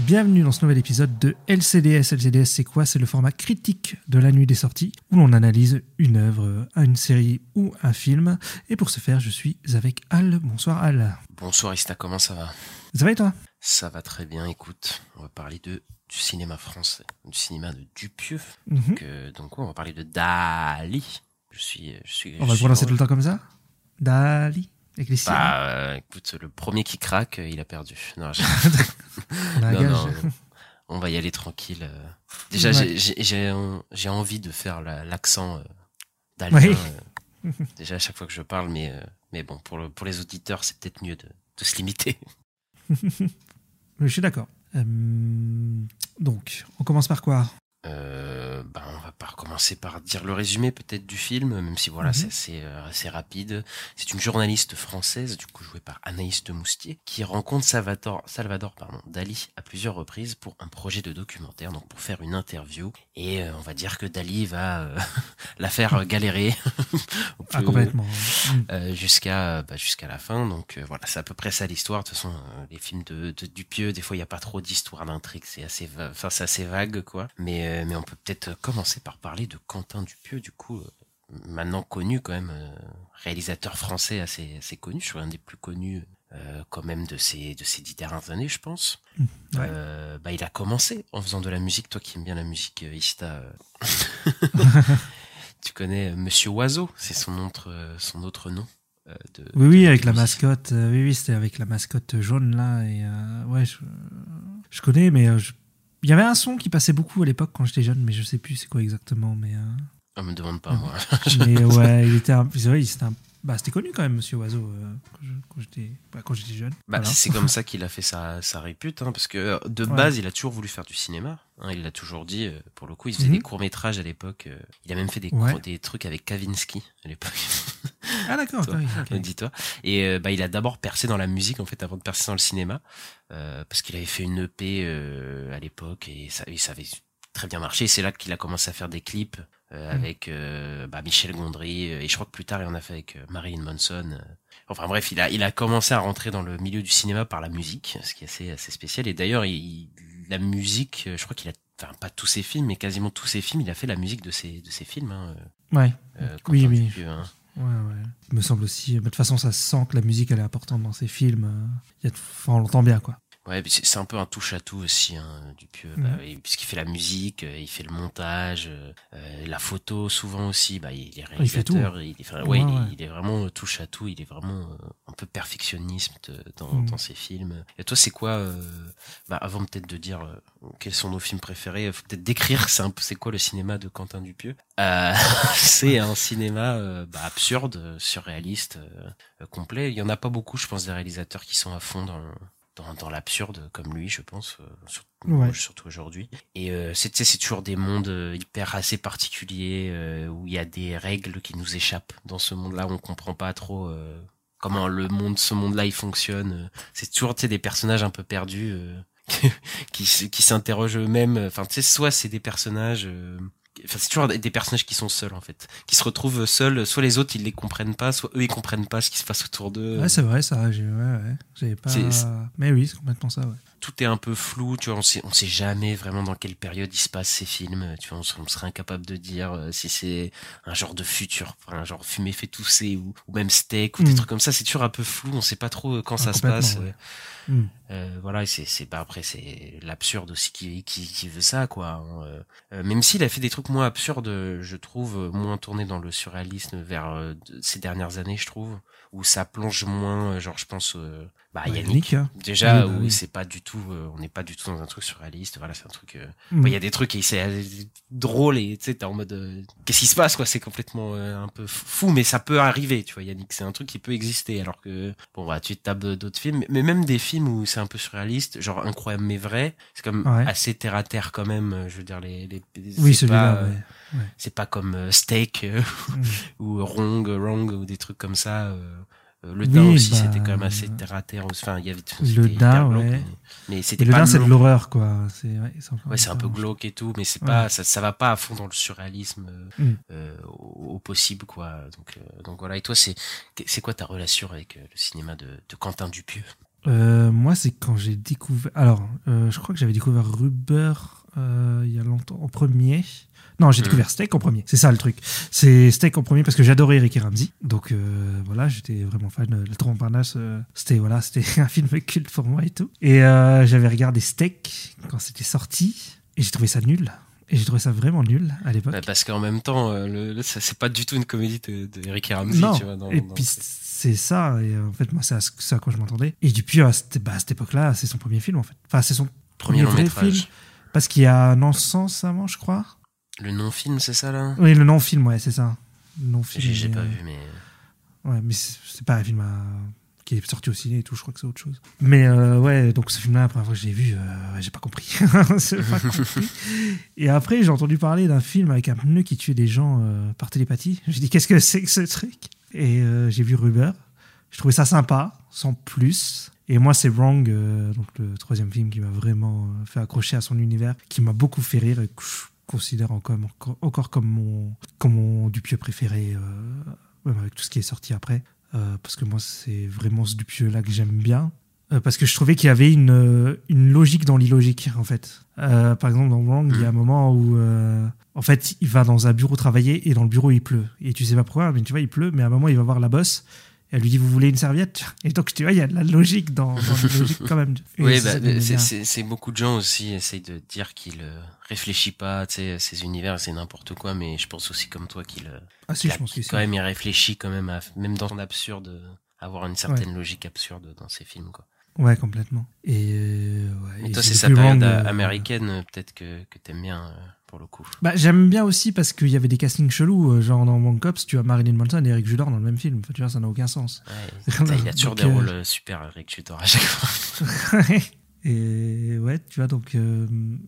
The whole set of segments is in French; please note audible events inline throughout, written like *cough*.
Bienvenue dans ce nouvel épisode de LCDS. LCDS, c'est quoi? C'est le format critique de la nuit des sorties, où l'on analyse une œuvre, une série ou un film. Et pour ce faire, je suis avec Al. Bonsoir Al. Bonsoir Ista, comment ça va? Ça va et toi? Ça va très bien, écoute, on va parler de du cinéma français, du cinéma de Dupieux. Mhm. Donc, euh, donc, on va parler de Dali. Je suis, je suis. On je va le prononcer tout le temps comme ça? Dali. Avec les. Bah, euh, écoute, le premier qui craque, euh, il a perdu. Non, *laughs* *laughs* On non, non, va y aller tranquille. euh. Déjà, Ouais. j'ai- j'ai j'ai en- j'ai envie de faire la- l'accent euh. Oui. euh, déjà, à chaque fois que je parle, mais, mais bon, pour, le, pour les auditeurs, c'est peut-être mieux de, de se limiter. *laughs* Je suis d'accord. Euh, donc, on commence par quoi? Euh, ben, on va pas recommencer par dire le résumé peut-être du film, même si voilà, Mhm. c'est assez, euh, assez rapide. C'est une journaliste française, du coup jouée par Anaïs de Moustier, qui rencontre Salvador, Salvador pardon, Dali à plusieurs reprises pour un projet de documentaire, donc pour faire une interview. Et euh, on va dire que Dali va euh, *laughs* la faire euh, galérer *laughs* Ah, complètement. Jusqu'à bah, jusqu'à la fin. Donc voilà, c'est à peu près ça l'histoire. De toute façon, les films de, de Dupieux, des fois il y a pas trop d'histoire d'intrigue, c'est assez, va- enfin c'est assez vague quoi. Mais euh, mais on peut peut-être commencer par parler de Quentin Dupieux, du coup. euh, Maintenant connu quand même, euh, réalisateur français assez assez connu, je suis un des plus connus euh, quand même de ces de ces dix dernières années, je pense. Mm. Ouais. Euh, bah il a commencé en faisant de la musique, toi qui aimes bien la musique, Ista. *laughs* tu connais Monsieur Oiseau, c'est son autre son autre nom. de, Oui, oui, avec la mascotte. oui, oui, c'était avec la mascotte jaune là. Et euh, ouais, je, je connais, mais je- il y avait un son qui passait beaucoup à l'époque quand j'étais jeune, mais je sais plus c'est quoi exactement. Mais, euh, On me demande pas Mhm. moi. mais ouais, il était, un- c'est vrai, c'était un- bah, c'était connu quand même, Monsieur Oiseau, euh, quand j'étais, bah, quand j'étais jeune. Bah, Voilà. C'est comme ça *laughs* qu'il a fait sa, sa répute, hein, parce que euh, de Ouais. base, il a toujours voulu faire du cinéma. hein, il l'a toujours dit. euh, pour le coup, il faisait Mhm. des courts métrages à l'époque. euh, il a même fait des, Ouais. courts- des trucs avec Kavinsky à l'époque. Ah d'accord, *laughs* Toi, oui, ok. Dis-toi. Et bah, il a d'abord percé dans la musique en fait avant de percer dans le cinéma, parce qu'il avait fait une EP à l'époque et ça, et ça avait très bien marché. C'est là qu'il a commencé à faire des clips euh, Mm. avec euh, bah, Michel Gondry euh, et je crois que plus tard il en a fait avec euh, Marilyn Manson. euh. Enfin bref, il a il a commencé à rentrer dans le milieu du cinéma par la musique, ce qui est assez assez spécial. Et d'ailleurs, il- la musique, je crois qu'il a Enfin, pas tous ses films, mais quasiment tous ses films, il a fait la musique de ses, de ses films. Hein, Ouais, euh, Oui, oui. Hein. ouais, ouais. Il me semble aussi. bah, De toute façon, ça se sent que la musique elle est importante dans ces films. il y a enfin, on l'entend bien, quoi. Ouais, c'est un peu un touche à tout aussi, hein, Dupieux, Mhm. bah, et- puisqu'il fait la musique, euh, il fait le montage, euh, euh, la photo souvent aussi. Bah, il est il fait tout. réalisateur, il, est, enfin, ouais, Ouais, il, est, ouais. il est vraiment touche à tout. Il est vraiment euh, un peu perfectionniste dans, Mhm. dans ses films. Et toi, c'est quoi euh, bah, Avant peut-être de dire euh, quels sont nos films préférés, faut peut-être décrire c'est quoi le cinéma de Quentin Dupieux? Euh, *laughs* c'est un cinéma bah, absurde, surréaliste, complet. Il y en a pas beaucoup, je pense, des réalisateurs qui sont à fond dans dans, dans l'absurde comme lui, je pense, euh, sur- Ouais. surtout aujourd'hui. Et euh, c'est c'est toujours des mondes euh, hyper assez particuliers euh, où il y a des règles qui nous échappent. Dans ce monde-là, on comprend pas trop euh, comment le monde, ce monde-là, il fonctionne. C'est toujours des personnages un peu perdus euh, *laughs* qui qui s'interrogent eux-mêmes. Enfin, tu sais, soit c'est des personnages. Enfin, c'est toujours des personnages qui sont seuls en fait, qui se retrouvent seuls. Soit les autres ils les comprennent pas, soit eux ils comprennent pas ce qui se passe autour d'eux. Ouais, c'est vrai, ça. j'ai- Ouais, ouais. Pas. C'est- Mais oui, c'est complètement ça, ouais. Tout est un peu flou, tu vois, on sait, on sait jamais vraiment dans quelle période il se passe ces films, tu vois, on serait, on serait incapable de dire euh, si c'est un genre de futur, un genre fumé fait tousser ou, ou même steak ou des Mm. trucs comme ça, c'est toujours un peu flou, on sait pas trop euh, quand Ah, ça se passe. ouais. euh, Mm. euh, voilà, c'est, c'est, bah après c'est l'absurde aussi qui, qui, qui veut ça, quoi. hein, euh. Même s'il a fait des trucs moins absurdes, je trouve, moins tournés dans le surréalisme vers ces dernières années, je trouve, où ça plonge moins, euh, genre je pense, euh, bah Ouais, Yannick, Yannick, hein. déjà Oui, bah où oui. c'est pas du tout, euh, on n'est pas du tout dans un truc surréaliste. Voilà, c'est un truc. Mm. Il y a des trucs et c'est drôle et tu sais, t'es en mode qu'est-ce qui se passe quoi C'est complètement un peu fou, mais ça peut arriver, tu vois, Yannick. C'est un truc qui peut exister. Alors que bon, bah tu te tapes d'autres films, mais même des films où c'est un peu surréaliste, genre incroyable mais vrai, c'est comme Ouais. assez terre à terre quand même. Je veux dire les, les Oui, celui-là, ouais. c'est pas comme euh, Steak euh, *laughs* ou Wrong, Wrong ou des trucs comme ça. euh, le Oui, Dain aussi, bah, c'était quand même assez terre à terre. Enfin, il y avait Le Dain, ouais. mais, c'était le Dain, c'est de l'horreur, quoi. C'est ouais, Ouais, un peu glauque et tout, mais c'est pas, ça, ça va pas à fond dans le surréalisme Mm. euh, au, au possible, quoi. Donc, euh, donc voilà. Et toi, c'est, c'est quoi ta relation avec le cinéma de, de Quentin Dupieux? Euh, moi, c'est quand j'ai découvert. Alors, je crois que j'avais découvert Ruber il y a longtemps, en premier. Non, j'ai Mhm. découvert Steak en premier. C'est ça le truc. C'est Steak en premier parce que j'adorais Ricky Ramsey. Donc euh, voilà, j'étais vraiment fan. Le Tour Montparnasse, euh, c'était voilà, c'était *laughs* un film culte pour moi et tout. Et euh, j'avais regardé Steak quand c'était sorti et j'ai trouvé ça nul. Et j'ai trouvé ça vraiment nul à l'époque. Bah, Parce qu'en même temps, euh, le, le- ça, c'est pas du tout une comédie de, de Eric Ramsey, non. tu vois. Dans, et dans- puis c'est ça. Et en fait, moi, c'est à ce- c'est à quoi je m'entendais. Et depuis, à cette, bah, à cette époque-là, c'est son premier film en fait. Enfin, c'est son premier vrai film. Parce qu'il y a un sens avant, je crois. Le non-film, c'est ça là? Oui, le non-film, ouais, c'est ça. Le non-film. J'ai, pas euh, vu, mais Ouais, mais c'est pas un film à- qui est sorti au ciné et tout, je crois que c'est autre chose. Mais euh, ouais, donc ce film-là, la première fois que je l'ai vu, euh, j'ai pas compris. *laughs* Pas *laughs* compris. Et après, j'ai entendu parler d'un film avec un pneu qui tuait des gens euh, par télépathie. J'ai dit, qu'est-ce que c'est que ce truc? Et euh, j'ai vu Ruber. Je trouvais ça sympa, sans plus. Et moi, c'est Wrong, euh, donc le troisième film qui m'a vraiment euh, fait accrocher à son univers, qui m'a beaucoup fait rire et considère encore, encore, comme mon, comme mon Dupieux préféré, euh, même avec tout ce qui est sorti après. Euh, parce que moi, c'est vraiment ce Dupieux-là que j'aime bien. Euh, parce que je trouvais qu'il y avait une, une logique dans l'illogique, en fait. Euh, par exemple, dans Wrong, il y a un moment où, euh, en fait, il va dans un bureau travailler et dans le bureau, il pleut. Et tu sais pas pourquoi, mais tu vois, il pleut, mais à un moment, il va voir la boss. Et elle lui dit, vous voulez une serviette? Et donc, tu vois, il y a de la logique dans, dans la logique *laughs* quand même. Et Oui, bah, c'est, beaucoup de gens aussi essayent de dire qu'il euh, réfléchit pas, tu sais, ses univers, c'est n'importe quoi, mais je pense aussi comme toi qu'il, euh, Ah si, je pense quand même, il réfléchit quand même à, même dans son absurde, euh, avoir une certaine logique absurde dans ses films, quoi. Ouais, complètement. Et, euh, ouais, Mais et toi, c'est sa période euh, américaine, euh, peut-être que, que t'aimes bien, euh, pour le coup. Bah, j'aime bien aussi parce qu'il y avait des castings chelous. Genre dans One Cops, tu as Marilyn Manson et Eric Judor dans le même film. Enfin, tu vois, ça n'a aucun sens. Ouais, putain, il a toujours *laughs* Donc, des euh, rôles super, Eric Tudor, à chaque fois. *laughs* et ouais, tu vois, donc euh,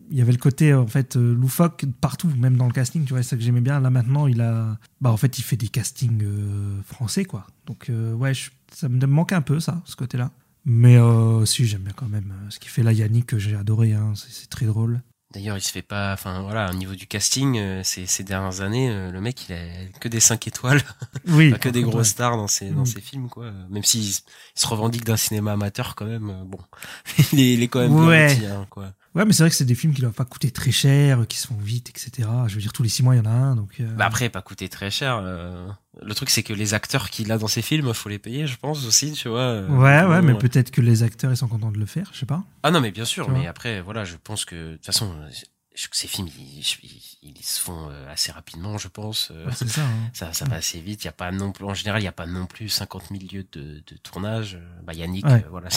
il y avait le côté en fait euh, loufoque partout, même dans le casting. Tu vois, c'est ça que j'aimais bien. Là maintenant, il a, bah en fait, il fait des castings euh, français, quoi. Donc euh, ouais, je- ça me manque un peu ça, ce côté-là. Mais euh, si, j'aime bien quand même euh, ce qu'il fait là, Yannick, que j'ai adoré. Hein, c'est très drôle. D'ailleurs, il se fait pas, enfin voilà, au niveau du casting, euh, ces, ces dernières années, euh, le mec, il a que des 5 étoiles, *laughs* Oui, pas que des grosses stars dans ses, dans Mm. ses films, quoi. Même s'il il se revendique d'un cinéma amateur, quand même, bon, *laughs* il est, il est quand même Ouais. hein, quoi. Ouais, mais c'est vrai que c'est des films qui doivent pas coûter très cher, qui se font vite, etc. Je veux dire, tous les six mois, il y en a un. Donc, euh, Bah après, pas coûté très cher. euh, le truc, c'est que les acteurs qu'il a dans ses films, faut les payer, je pense aussi, tu vois. euh, ouais, ouais, mais euh, peut-être que les acteurs, ils sont contents de le faire, je sais pas. Ah non, mais bien sûr, Tu mais après, voilà, je pense que, de toute façon, euh, ces films, ils, ils- ils se font euh, assez rapidement, je pense. euh, Ouais, c'est ça. hein. Ça, ça va assez vite. Il y a pas non plus, en général, il y a pas non plus 50 000 lieux de, de tournage. Euh, Bah, Yannick, Ouais. euh, voilà,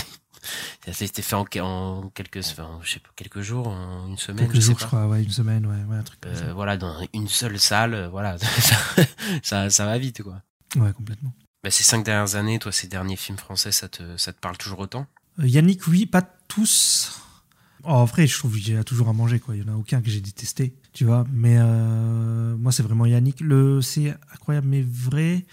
s'était fait en, en quelques, enfin, je sais pas, quelques jours, en une semaine, Quelques je sais jours, pas. je crois, ouais, une semaine, ouais, ouais un truc comme Euh, voilà, dans une seule salle, euh, voilà, *laughs* ça, ça, ça va vite, quoi. Ouais, complètement. Bah, ces cinq dernières années, toi, ces derniers films français, ça te, ça te parle toujours autant? Euh, Yannick, oui, pas tous. Oh, en vrai, je trouve qu'il y a toujours à manger, quoi. Il y en a aucun que j'ai détesté, tu vois. Mais euh, moi, c'est vraiment Yannick. Le, c'est incroyable, mais vrai.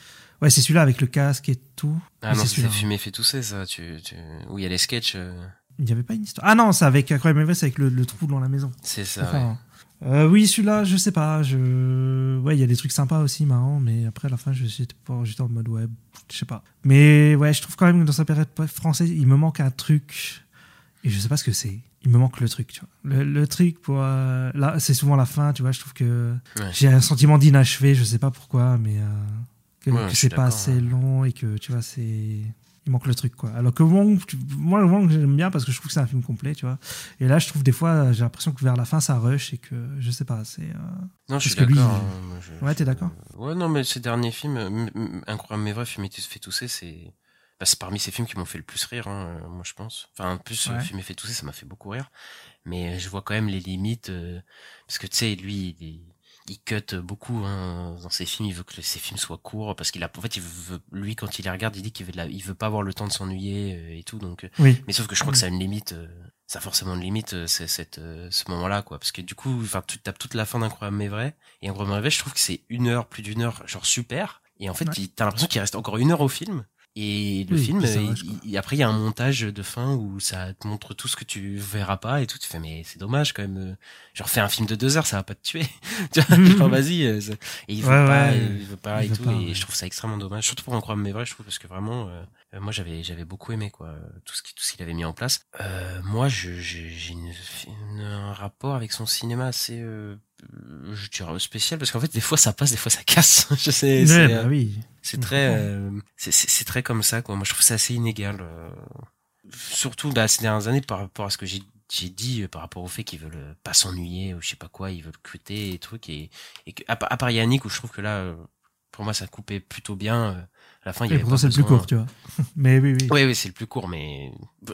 Ouais, c'est celui-là avec le casque et tout. Ah Oui, non, c'est fumé fait tousser, ça. Tu, tu... Où il y a les sketchs, euh, Il n'y avait pas une histoire. Ah non, c'est avec incroyable, avec le, le trou dans la maison. c'est ça, ouais. Euh, oui, celui-là, je sais pas. Je... Ouais, il y a des trucs sympas aussi, marrants, mais après, à la fin, je- j'étais en mode, ouais, je sais pas. Mais ouais, je trouve quand même que dans sa période française, il me manque un truc, et je sais pas ce que c'est. Il me manque le truc, tu vois. Le, le truc pour. euh, Là, c'est souvent la fin, tu vois. Je trouve que Ouais. j'ai un sentiment d'inachevé, je sais pas pourquoi, mais. euh, que, Ouais, c'est pas assez long et que, tu vois, c'est. Il manque le truc, quoi. Alors que Wong, tu- moi, le Wong, j'aime bien parce que je trouve que c'est un film complet, tu vois. Et là, je trouve des fois, j'ai l'impression que vers la fin, ça rush et que, je sais pas, c'est. euh, Non, je suis Parce lui, d'accord. il- hein, je- Ouais, t'es d'accord Ouais, non, mais ces derniers films, euh, Incroyable mais vrai, Fumé fait tousser, c'est. bah, c'est parmi ces films qui m'ont fait le plus rire, hein, euh, moi je pense. Enfin, en plus, Ouais. le film est fait tousser, ça m'a fait beaucoup rire. Mais euh, je vois quand même les limites, euh, parce que tu sais, lui, il, est- il cut beaucoup hein, dans ses films. Il veut que ses films soient courts, parce qu'il a, en fait, il veut, lui, quand il les regarde, il dit qu'il veut, la- il veut pas avoir le temps de s'ennuyer euh, et tout. Donc, euh, Oui. mais sauf que je crois que ça a une limite. euh, ça a forcément une limite, c'est cette, ce moment-là, quoi. Parce que du coup, enfin, tu tapes toute la fin d'Incroyable mais vrai. Et Incroyable mais vrai, je trouve que c'est une heure, plus d'une heure, genre super. Et en fait, Ouais. t'as l'impression qu'il reste encore une heure au film. Et le Oui, film, il- après, il y a un montage de fin où ça te montre tout ce que tu verras pas et tout. Tu fais, mais c'est dommage quand même. Genre, fais un film de deux heures, ça va pas te tuer. *laughs* tu vois, *laughs* vas-y. euh, Et il veut Ouais, pas, ouais, il veut pas il et veut tout. pas, et ouais. je trouve ça extrêmement dommage. Surtout pour Incroyable mais vrai, je trouve, parce que vraiment, euh, moi, j'avais, j'avais beaucoup aimé, quoi, euh, tout ce qui, tout ce qu'il avait mis en place. Euh, moi, je, j'ai une, une- un rapport avec son cinéma assez, euh, je dirais spécial, parce qu'en fait, des fois, ça passe, des fois, ça casse. *laughs* je sais, Ouais, c'est, bah euh, oui. c'est Je très, euh, c'est, c'est, c'est très comme ça, quoi. Moi, je trouve ça assez inégal. euh, surtout, bah, ces dernières années, par rapport à ce que j'ai, j'ai dit, euh, par rapport au fait qu'ils veulent euh, pas s'ennuyer, ou je sais pas quoi, ils veulent cuter et trucs, et, et que, à, part- à part Yannick, où je trouve que là, euh, pour moi, ça coupait plutôt bien. Euh, à la fin, il y avait pourtant, c'est le plus court, tu vois. *laughs* Mais oui, oui. oui, oui, c'est le plus court, mais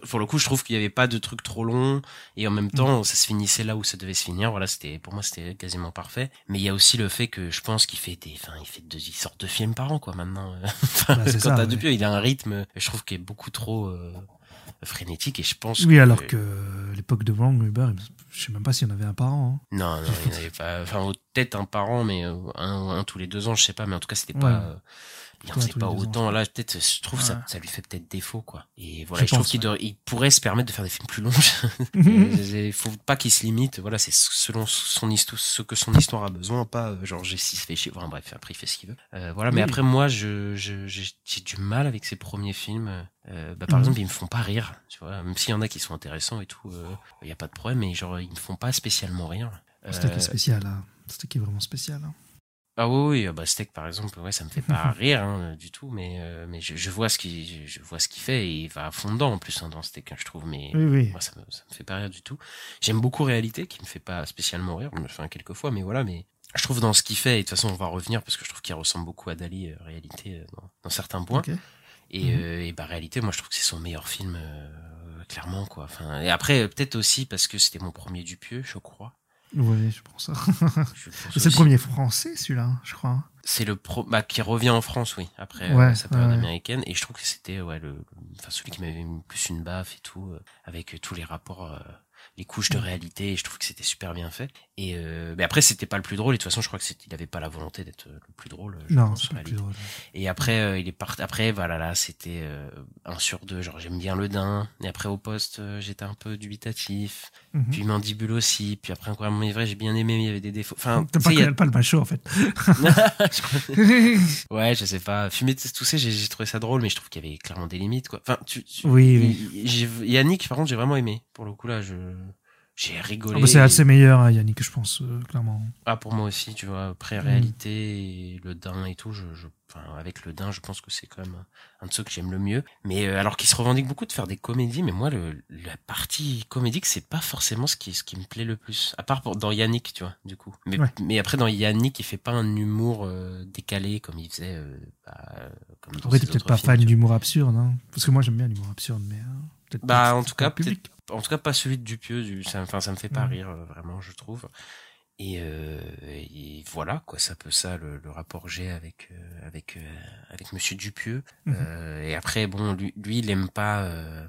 pour le coup, je trouve qu'il y avait pas de trucs trop longs et en même temps, ça se finissait là où ça devait se finir. Voilà, c'était pour moi, c'était quasiment parfait. Mais il y a aussi le fait que je pense qu'il fait des, enfin, il fait deux, il sort deux films par an, quoi, maintenant. *laughs* Enfin, Bah, quand t'as ouais. Il a un rythme, je trouve, qui est beaucoup trop euh, frénétique et je pense. Oui, alors que l'époque de Wrong Uber, je sais même pas s'il y en avait un par an. hein. Non, non, il n'y en avait pas. Enfin, peut-être un par an, mais euh, un, un tous les deux ans, je sais pas. Mais en tout cas, c'était Ouais. pas. Euh, Il en tous pas ans, autant. Là, peut-être, je trouve ça, Ouais. ça lui fait peut-être défaut, quoi. Et voilà, Je je, trouve qu'il ouais. devrait- il pourrait se permettre de faire des films plus longs. *laughs* Il faut pas qu'il se limite. Voilà, c'est selon son histoire, ce que son histoire a besoin, pas euh, genre G6 fait chier. Enfin, bref, après il fait ce qu'il veut. Euh, voilà, mais après moi, je, j'ai j'ai du mal avec ses premiers films. Euh, bah, par Mhm. exemple, ils me font pas rire. Tu vois, même s'il y en a qui sont intéressants et tout, il y a pas de problème. Mais genre, ils me font pas spécialement rire. C'était qui Euh, est spécial, hein. C'était qui est vraiment spécial. hein. Ah oui, oui, ah bah Steak par exemple, ouais, ça me fait pas *laughs* rire hein, du tout, mais euh, mais je, je vois ce qu'il je, vois ce qu'il fait et il va à fond dedans en plus hein, dans Steak, hein, je trouve, mais Oui, oui. moi ça me ça me fait pas rire du tout. J'aime beaucoup Réalité qui me fait pas spécialement rire, me fais un quelques fois, mais voilà, mais je trouve dans ce qu'il fait et de toute façon on va revenir parce que je trouve qu'il ressemble beaucoup à Dali euh, Réalité euh, dans, dans certains points. Et, Mhm. euh, et bah réalité, moi je trouve que c'est son meilleur film, euh, clairement quoi. Enfin, et après peut-être aussi parce que c'était mon premier Dupieux, je crois. Oui, je *laughs* pense C'est le premier français, celui-là, hein, je crois. C'est le pro, bah, qui revient en France, oui, après Ouais, euh, sa période ouais, américaine. Et je trouve que c'était ouais le, enfin celui qui m'avait mis plus une baffe et tout, euh, avec tous les rapports, euh, les couches de réalité. Et je trouve que c'était super bien fait. Et euh, mais après c'était pas le plus drôle. Et de toute façon, je crois que il avait pas la volonté d'être euh, le plus drôle. Je Non, c'est le plus drôle. Et après, euh, il est parti. Après, voilà, là, c'était euh, un sur deux. Genre, j'aime bien le Dain. Et après, au poste, euh, j'étais un peu dubitatif. Mhm. Puis Mandibule aussi. Puis après, encore mais vrai, j'ai bien aimé. mais Il y avait des défauts. Enfin, T'as pas, a- pas le macho, en fait. *laughs* Ouais, je sais pas. Fumer ça, j'ai trouvé ça drôle, mais je trouve qu'il y avait clairement des limites, quoi. Enfin, tu, tu- Oui, oui. Yannick, par contre, j'ai vraiment aimé. Pour le coup, là, je, j'ai rigolé. Ah bah, c'est assez meilleur, hein, Yannick, je pense, euh, clairement. Ah, pour moi aussi, tu vois, pré-réalité et le dain et tout, je, je, enfin, avec le dain, je pense que c'est quand même un, de ceux que j'aime le mieux. Mais euh, alors qu'il se revendique beaucoup de faire des comédies, mais moi, le, la partie comédique, c'est pas forcément ce qui, ce qui me plaît le plus. À part pour, dans Yannick, tu vois, du coup. Mais, Ouais. mais après, dans Yannick, il fait pas un humour euh, décalé comme il faisait, euh, bah, comme Après, ses t'es peut-être pas films, fan d'humour absurde, hein. Parce que moi, j'aime bien l'humour absurde, mais. peut-être Bah, en tout cas, public. En tout cas, pas celui de Dupieux, du, ça, enfin, ça me fait pas Ouais. rire, euh, vraiment, je trouve. Et, euh, et voilà, quoi, c'est un peu ça le, le rapport que j'ai avec euh, avec euh, avec Monsieur Dupieux. Euh, et après, bon, lui, lui, il aime pas, euh,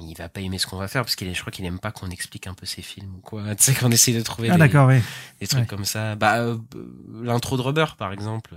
il va pas aimer ce qu'on va faire parce qu'il je crois qu'il aime pas qu'on explique un peu ses films ou quoi. *laughs* Tu sais qu'on essaye de trouver Ah, des, d'accord, oui. des trucs Ouais. comme ça. Bah, euh, l'intro de Rubber, par exemple.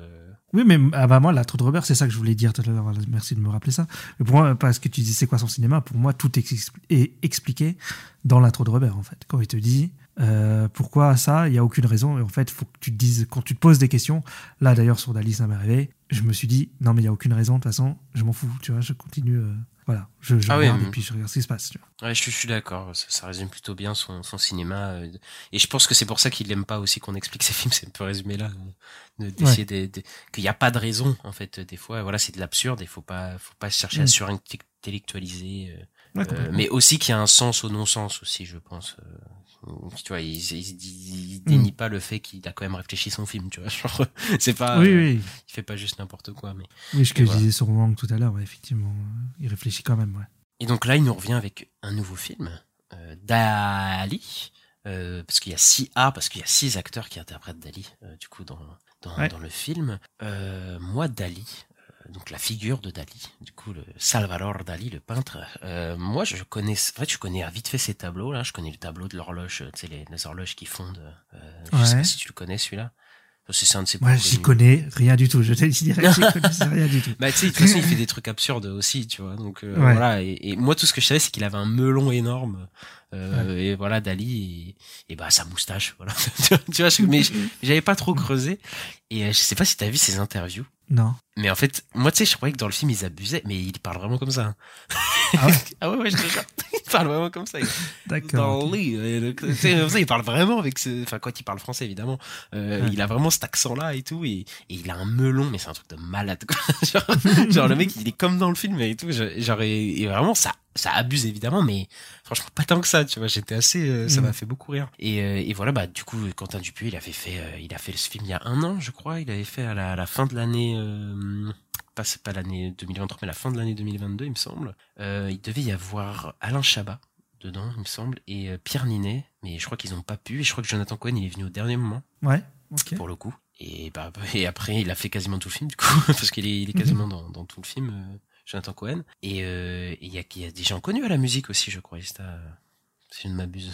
Oui, mais ah bah moi, la trou de Robert, c'est ça que je voulais dire tout à l'heure. Merci de me rappeler ça. Pour moi, parce que tu dis c'est quoi son cinéma, pour moi, tout est, expli- est expliqué dans l'intro de Robert, en fait. Quand il te dit euh, pourquoi ça, il n'y a aucune raison. Et en fait, faut que tu te dises, quand tu te poses des questions, là d'ailleurs, sur Dali, ça m'est arrivé, je me suis dit, non, mais il n'y a aucune raison, de toute façon, je m'en fous, tu vois, je continue. euh, voilà, je, je Ah regarde mais- et puis je regarde ce qui se passe. Tu vois. Ouais, je, suis- je suis d'accord. Ça, ça résume plutôt bien son, son cinéma. euh, Et je pense que c'est pour ça qu'il aime pas aussi qu'on explique *laughs* ses films. C'est un peu résumé là. de- D'essayer de, de- qu'il n'y a pas de raison, en fait, des fois. Voilà, c'est de l'absurde. Il faut pas, faut pas chercher à Mm. surintellectualiser. Euh, Ouais, Euh, mais aussi qu'il y a un sens au non-sens aussi, je pense. Euh, tu vois, il, il, dénie pas le fait qu'il a quand même réfléchi son film, tu vois. *laughs* Genre, c'est pas, oui, oui. il fait pas juste n'importe quoi. Mais Oui, ce que je disais sur Wang tout à l'heure, ouais, effectivement. Il réfléchit quand même, ouais. et donc là, il nous revient avec un nouveau film, euh, Dali, parce qu'il y a six A, parce qu'il y a six acteurs qui interprètent Dali, du coup dans dans, Ouais. dans le film. Euh, moi, Dali. Euh, Donc la figure de Dali, du coup le Salvador Dali, le peintre. euh, moi, je connais, en fait, je connais vite fait ces tableaux là. Je connais le tableau de l'horloge, euh, tu sais les, les horloges qui fondent. Euh, Je sais Ouais. pas si tu le connais celui-là. C'est un de ses Moi, plus j'y connais rien du tout. Je te j'y *laughs* connais rien du tout. Bah tu sais, de toute façon, il fait des trucs absurdes aussi, tu vois. Donc euh, Ouais. voilà. Et, et moi, tout ce que je savais, c'est qu'il avait un melon énorme. Euh, Et voilà, Dali et, et bah sa moustache, voilà. *laughs* tu vois, je- mais j'avais pas trop creusé. Et euh, je sais pas si t'as vu ses interviews. Non. Mais en fait, moi, tu sais, je croyais que dans le film, ils abusaient, mais il parle vraiment comme ça. hein. Ah ouais? *laughs* Ah ouais, ouais, je te jure. *laughs* Il parle vraiment comme ça. D'accord. Dans le ça, il parle vraiment avec ce, enfin, quand il parle français, évidemment. Euh, Ouais. Il a vraiment cet accent-là et tout, et, et il a un melon, mais c'est un truc de malade, quoi. *laughs* genre, genre, le mec, il est comme dans le film et tout, genre, et, et vraiment, ça, ça abuse évidemment, mais franchement, pas tant que ça, tu vois, j'étais assez, euh, ça Mm. m'a fait beaucoup rire. Et, euh, et voilà, bah, du coup, Quentin Dupieux, il avait fait, euh, il a fait ce film il y a un an, je crois, il avait fait à la, à la fin de l'année, euh, pas, c'est pas l'année 2023, mais la fin de l'année 2022, il me semble. Euh, il devait y avoir Alain Chabat dedans, il me semble, et euh, Pierre Ninet, mais je crois qu'ils ont pas pu, et je crois que Jonathan Cohen, il est venu au dernier moment, Ouais. Ok. pour le coup. Et, bah, *laughs* et après, il a fait quasiment tout le film, du coup, *laughs* parce qu'il est, il est quasiment dans, dans tout le film, Jonathan Cohen. Et euh, il y, a, des gens connus à la musique aussi, je crois, euh, si je ne m'abuse.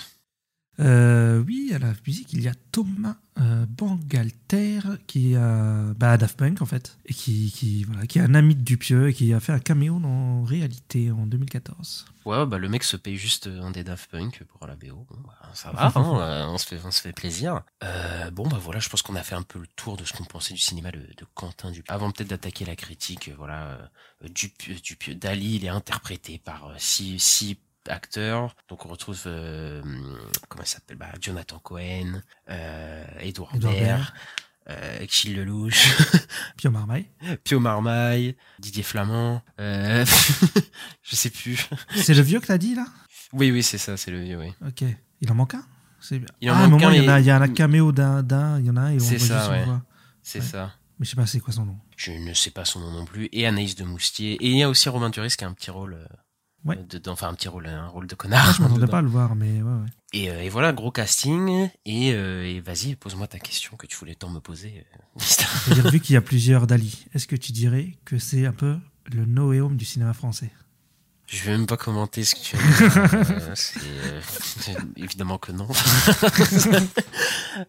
Euh, oui, à la musique, il y a Thomas euh, Bangalter qui a bah, Daft Punk en fait, et qui, qui, voilà, qui est un ami de Dupieux et qui a fait un caméo dans Réalité en 2014. Ouais, bah le mec se paye juste un des Daft Punk pour la BO. Bon, bah, ça va, *laughs* hein, euh, on, se fait, on se fait plaisir. Euh, bon, bah voilà, je pense qu'on a fait un peu le tour de ce qu'on pensait du cinéma de, de Quentin Dupieux. Avant peut-être d'attaquer la critique, euh, voilà, euh, Dupieux, Dupieux, Dali, il est interprété par euh, six, six acteurs. Donc on retrouve, euh, comment il s'appelle? Bah, Jonathan Cohen, euh, Edouard Edouard Baird, euh, Lelouch, *laughs* Pio Marmaille. Pio Marmaille, Didier Flamand, euh, *laughs* je sais plus. C'est le vieux que t'as dit là? Oui, oui, c'est ça, c'est le vieux, oui. Ok. Il en manque un? Il en ah, à un manque moment, un, il y, en a, il y a un caméo d'un, d'un, il y en a un et on C'est voit ça, ouais. C'est Ouais. ça. Mais je sais pas c'est quoi son nom? Je ne sais pas son nom non plus. Et Anaïs de Moustier. Et il y a aussi Romain Duris qui a un petit rôle. euh, Ouais. dedans. Enfin, un petit rôle, un rôle de connard. Ah, je *laughs* m'attendais pas à le voir, mais ouais, ouais. Et, euh, et voilà, gros casting. Et, euh, et vas-y, pose-moi ta question que tu voulais tant me poser. euh, *laughs* vu qu'il y a plusieurs Dali, est-ce que tu dirais que c'est un peu le Noéum du cinéma français? Je vais même pas commenter ce que tu as dit. *laughs* Euh, c'est, euh, c'est- *laughs* évidemment que non. *laughs*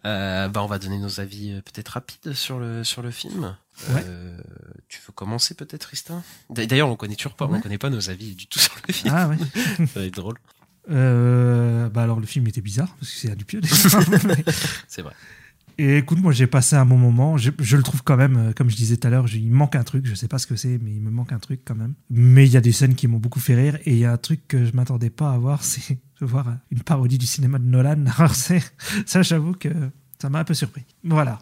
euh, bah, on va donner nos avis euh, peut-être rapides sur le, sur le film. Ouais. Euh, tu veux commencer peut-être, Tristan? D'ailleurs, on connaît toujours pas, on connaît pas nos avis du tout sur le film. Ah ouais. Ça va être drôle. Euh, bah alors le film était bizarre parce que c'est à Dupieux déjà. C'est vrai. Et écoute, moi j'ai passé un bon moment. Je, je le trouve quand même, euh, comme je disais tout à l'heure, il manque un truc. Je sais pas ce que c'est, mais il me manque un truc quand même. Mais il y a des scènes qui m'ont beaucoup fait rire. Et il y a un truc que je m'attendais pas à voir, *laughs* c'est de voir une parodie du cinéma de Nolan. *laughs* Alors c'est, ça, j'avoue que ça m'a un peu surpris. Voilà.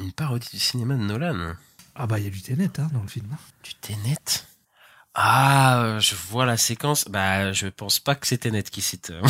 Une parodie du cinéma de Nolan? Ah bah il y a du Tenet hein, dans le film. hein. Du Tenet? Ah, je vois la séquence. Bah, je pense pas que c'est Tenet qui cite. euh,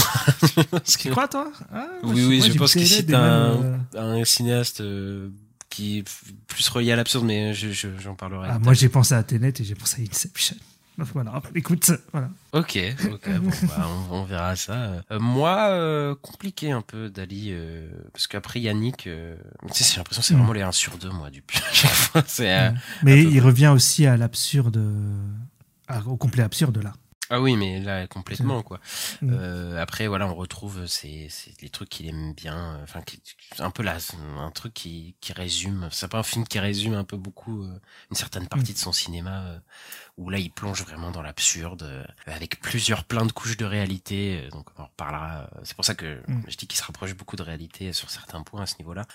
*laughs* Tu crois toi? Ah, moi, Oui, je- oui, moi, je pense qu'il cite un, euh, un cinéaste euh, qui est plus relié à l'absurde, mais je, je- j'en parlerai. ah, moi j'ai pensé à Tenet et j'ai pensé à Inception. Voilà, écoute, voilà. Ok, ok, bon, *laughs* bah, on, on verra ça. Euh, moi, euh, compliqué un peu Dali, euh, parce qu'après Yannick, euh, tu sais, j'ai l'impression que c'est Mm. vraiment les 1 sur 2, moi, du. *laughs* C'est, euh, Mais il revient aussi à l'absurde, au complet absurde là. Ah oui, mais là, complètement, quoi. Mm. Euh, après, voilà, on retrouve ces, ces- les trucs qu'il aime bien, euh, enfin, un peu là, un truc qui, qui résume, c'est pas un film qui résume un peu beaucoup euh, une certaine partie Mm. de son cinéma, euh, où là, il plonge vraiment dans l'absurde, avec plusieurs, plein de couches de réalité, donc on en reparlera. C'est pour ça que Mm. je dis qu'il se rapproche beaucoup de réalité sur certains points à ce niveau-là.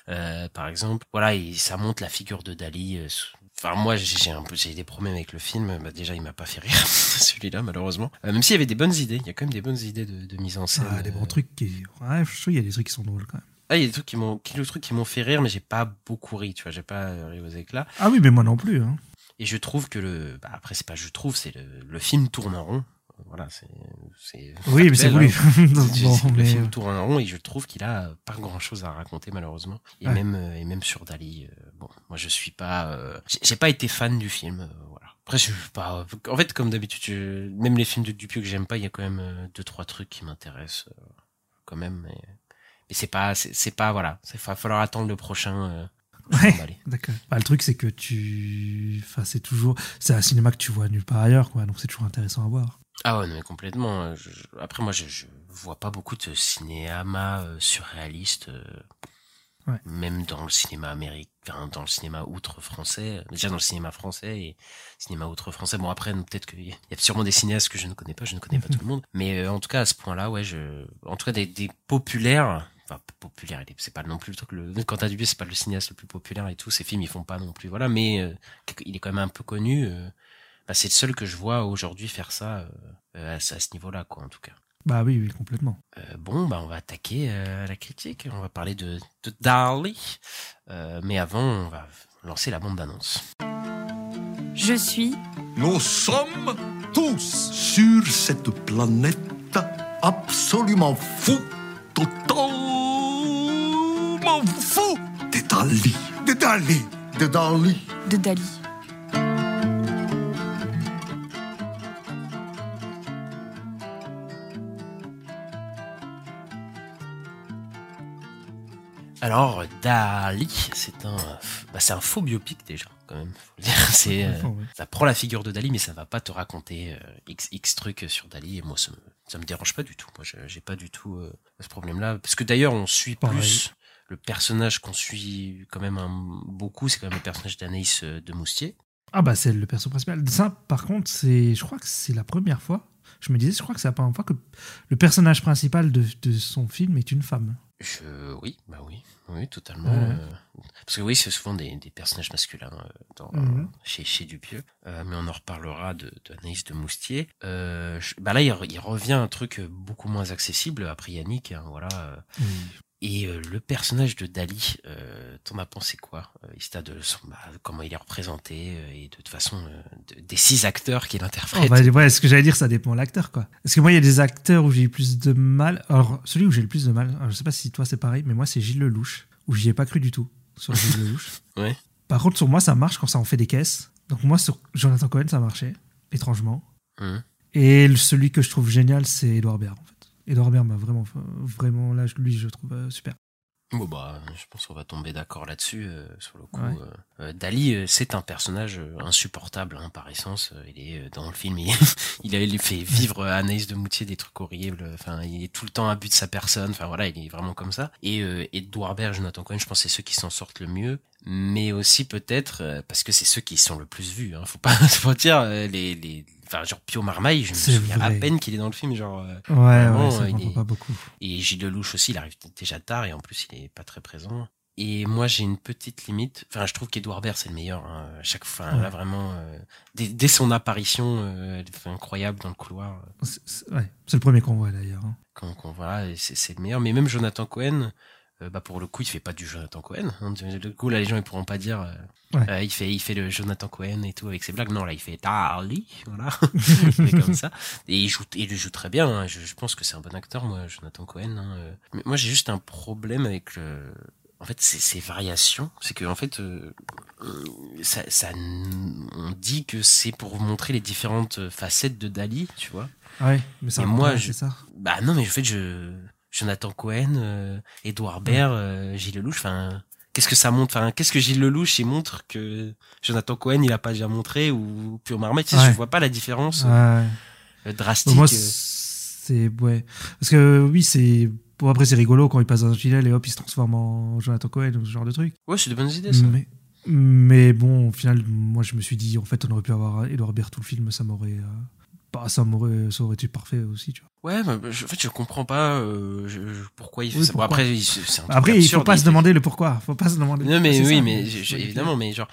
Par exemple, voilà, et ça montre la figure de Dali, sous- Enfin, moi, j'ai un peu, j'ai des problèmes avec le film. Bah, déjà, il m'a pas fait rire, *laughs* celui-là, malheureusement. Euh, même s'il y avait des bonnes idées, il y a quand même des bonnes idées de, de mise en scène. Ah, des euh. bons trucs qui. Ouais, je trouve qu'il y a des trucs qui sont drôles quand même. Ah, il y a des trucs qui m'ont, qui, le truc qui m'ont fait rire, mais j'ai pas beaucoup ri, tu vois, j'ai pas euh, ri aux éclats. Ah oui, mais moi non plus. Hein. Et je trouve que le, bah, après, c'est pas je trouve, c'est le, le film tourne en rond. Voilà, c'est. Oui, mais c'est voulu. hein. *laughs* Bon, le film tourne en rond et je trouve qu'il a pas grand chose à raconter malheureusement. Et Ouais. même euh, et même sur Dali, euh, bon, moi je suis pas, euh, j'ai- pas été fan du film. euh, voilà. Après, je suis pas. En fait, comme d'habitude, je- même les films de Dupieux que j'aime pas, il y a quand même euh, deux trois trucs qui m'intéressent euh, quand même. Mais, mais c'est pas, c'est pas voilà. Il va falloir attendre le prochain. Euh, *laughs* Ouais. D'accord. Bah, le truc, c'est que tu. Enfin, c'est toujours. C'est un cinéma que tu vois nulle part ailleurs, quoi. Donc, c'est toujours intéressant à voir. Ah ouais, non, mais complètement. euh, je- je- Après, moi, je, je vois pas beaucoup de cinéma euh, surréaliste, euh, Ouais. même dans le cinéma américain, dans le cinéma outre français. Déjà dans le cinéma français et cinéma outre français. Bon, après, peut-être qu'il y a sûrement des cinéastes que je ne connais pas. Je ne connais pas tout le monde. Mais euh, en tout cas, à ce point-là, ouais, je, en tout cas, des, des populaires. Enfin, populaire, il est- c'est pas non plus le truc. Le, Quentin Dupieux, c'est pas le cinéaste le plus populaire et tout. Ses films, ils font pas non plus. Voilà, mais euh, il est quand même un peu connu. Bah, c'est le seul que je vois aujourd'hui faire ça euh, euh, à, ce- à ce niveau-là, quoi, en tout cas. Bah oui, oui, complètement. Euh, bon, bah, on va attaquer euh, la critique. On va parler de, de Dali. Euh, mais avant, on va lancer la bande d'annonce. Je suis Nous sommes tous sur cette planète absolument fous, totalement fous de Dali, de Dali, de Dali. de Dali. Alors, Dali, c'est un, bah, c'est un faux biopic déjà, quand même. C'est, euh, ça prend la figure de Dali, mais ça va pas te raconter euh, x, x trucs sur Dali. Et moi, ça me, ça me dérange pas du tout. Moi, je- j'ai pas du tout euh, ce problème-là, parce que d'ailleurs, on suit Pareil. plus le personnage qu'on suit quand même un- beaucoup. C'est quand même le personnage d'Anaïs euh, de Moustier. Ah bah c'est le perso principal. Ça, par contre, c'est, je crois que c'est la première fois. Je me disais, je crois que c'est la première fois que le personnage principal de, de son film est une femme. Je, oui, bah oui, oui, totalement. Ouais. euh, parce que oui, c'est souvent des, des personnages masculins euh, dans, Mhm. chez, chez Dupieux. Euh, mais on en reparlera de, de Anaïs de Moustier. Je- bah là, il, re- il revient un truc beaucoup moins accessible après Yannick. hein, voilà. Et euh, le personnage de Dali, euh, t'en as pensé quoi euh, de son, bah, comment il est représenté euh, et de toute façon euh, de- des six acteurs qu'il Oh, interprète. bah, ouais, ce que j'allais dire, ça dépend de l'acteur, quoi. Parce que moi, il y a des acteurs où j'ai eu plus de mal. Alors, celui où j'ai le plus de mal, alors, je sais pas si toi c'est pareil, mais moi, c'est Gilles Lelouch, où j'y ai pas cru du tout sur Gilles *laughs* Lelouch. Ouais. Par contre, sur moi, ça marche quand ça en fait des caisses. Donc, moi, sur Jonathan Cohen, ça marchait, étrangement. Mhm. Et celui que je trouve génial, c'est Edouard Baird, en fait. Edouard Baird m'a vraiment, vraiment, là, lui, je le trouve euh, super. Bon bah, je pense qu'on va tomber d'accord là-dessus. euh, sur le coup, Ouais. euh, Dali, c'est un personnage insupportable hein, par essence. Il est dans le film, il, *laughs* il a il fait vivre à Anaïs de Moutier des trucs horribles. Enfin, il est tout le temps à but de sa personne. Enfin voilà, il est vraiment comme ça. Et euh, Edouard Baird, Jonathan Cohen, je pense que c'est ceux qui s'en sortent le mieux. Mais aussi peut-être parce que c'est ceux qui sont le plus vus. Hein. Faut pas *laughs* se mentir. les, les, enfin genre Pio Marmaille, je me souviens à peine qu'il est dans le film. Genre euh, Ouais, vraiment, ouais, ça il est- pas beaucoup. et Gilles Lelouch aussi, il arrive déjà tard et en plus il est pas très présent. Et moi j'ai une petite limite. Enfin, je trouve qu'Edouard Baird c'est le meilleur. Hein. À Chaque fois, Ouais. là vraiment, euh, dès, dès son apparition, euh, elle fait incroyable dans le couloir. C'est ouais, c'est le premier qu'on voit, d'ailleurs. hein. Voilà, et c'est c'est le meilleur. Mais même Jonathan Cohen, euh, bah pour le coup, il fait pas du Jonathan Cohen. Hein. Du coup, là les gens ils pourront pas dire. euh, Ouais. euh, il fait, il fait le Jonathan Cohen et tout avec ses blagues. Non, là, il fait Dali, voilà. *laughs* il fait comme ça. Et il joue, il le joue très bien. hein. Je, je pense que c'est un bon acteur, moi, Jonathan Cohen. hein. Euh, Mais moi, j'ai juste un problème avec le, en fait, ces, ces variations. C'est que, en fait, ça, ça, on dit que c'est pour montrer les différentes facettes de Dali, tu vois. Ouais, mais ça Et moi, je- ça? Bah non, mais en fait, je, Jonathan Cohen, euh, Edouard Baird, euh, Gilles Lelouch, enfin, qu'est-ce que ça montre Enfin, qu'est-ce que Gilles Lelouch il montre que Jonathan Cohen il a pas déjà montré ou Pio Marmaille Tu sais, Ouais. je vois pas la différence Ouais. euh, drastique. Moi, euh. c'est ouais, parce que oui, c'est bon après c'est rigolo quand il passe dans un tunnel et hop, il se transforme en Jonathan Cohen ou ce genre de truc. Ouais, c'est de bonnes idées ça. Mais mais bon, au final, moi je me suis dit en fait, on aurait pu avoir Edouard Baird tout le film, ça m'aurait euh, bah, ça m'aurait ça aurait été parfait aussi, tu vois. Ouais, bah, je- en fait, je comprends pas euh, je- je- pourquoi il fait Oui, ça. Bon, après, il- c'est c'est un truc Après, il faut pas il se fait- demander le pourquoi, faut pas se demander. Non mais oui, ça, mais pas évidemment, mais genre,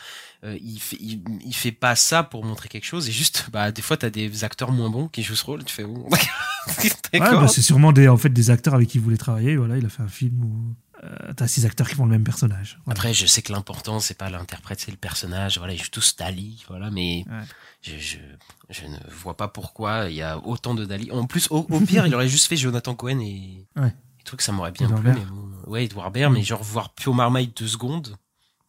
euh, il fait, il, il fait pas ça pour montrer quelque chose. Et juste, bah, des fois, t'as des acteurs moins bons qui jouent ce rôle. Tu fais, *laughs* bon, Ouais, bah, c'est sûrement des, en fait, des acteurs avec qui il voulait travailler. Voilà, il a fait un film où... euh, t'as six acteurs qui font le même personnage. Voilà. Après, je sais que l'important, c'est pas l'interprète, c'est le personnage. Voilà, ils jouent tous Dali, voilà, mais Ouais. je, je, je ne vois pas pourquoi il y a autant de Dali. En plus, au, au pire, il aurait juste fait Jonathan Cohen et, Ouais. et truc, ça m'aurait bien Edouard plu. Mais bon, ouais, Edouard Baird, mais genre voir Pio Marmaille deux secondes.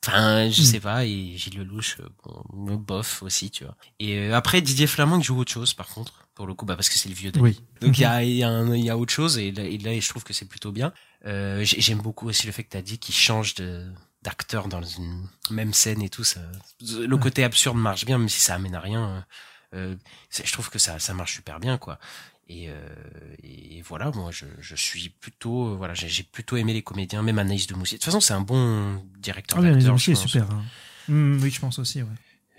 Enfin, je Mm. sais pas, et Gilles Lelouch, euh, bon, bof aussi, tu vois. Et euh, après, Didier Flamand qui joue autre chose, par contre, pour le coup, bah, parce que c'est le vieux Dali. Oui. Donc il y a, *laughs* il y, a y a autre chose et là, et là, je trouve que c'est plutôt bien. Euh, j'ai- J'aime beaucoup aussi le fait que tu as dit qu'il change de d'acteur dans une même scène et tout. Ça, le côté absurde marche bien, même si ça amène à rien. Euh, c'est- je trouve que ça, ça marche super bien, quoi. Et, euh, et voilà, moi, je, je suis plutôt, euh, voilà, j'ai plutôt aimé les comédiens, même Anaïs de Moussier. De toute façon, c'est un bon directeur Ah oui, les d'acteur. Anciers, je pense. super. hein. Mm, oui, je pense aussi. Ouais.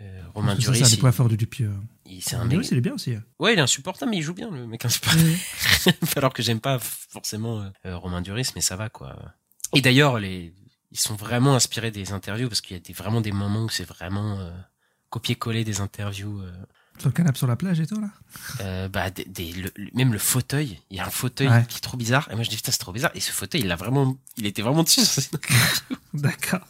Euh, Romain ça, Duris, c'est des il- points forts de Dupieux. Il- c'est un Duris, mec- il est bien aussi. hein. Ouais, il est insupportable, mais il joue bien, le mec insupportable. *laughs* Alors que j'aime pas forcément euh, Romain Duris, mais ça va, quoi. Et d'ailleurs, les, ils sont vraiment inspirés des interviews, parce qu'il y a des, vraiment des moments où c'est vraiment euh, copier-coller des interviews. euh, Sur le canapé sur la plage et tout, là. euh, bah, des, des- le- le- même le fauteuil, il y a un fauteuil Ouais. qui est trop bizarre. Et moi, je dis, putain, c'est trop bizarre. Et ce fauteuil, il a vraiment, il était vraiment dessus. *laughs* *laughs* D'accord.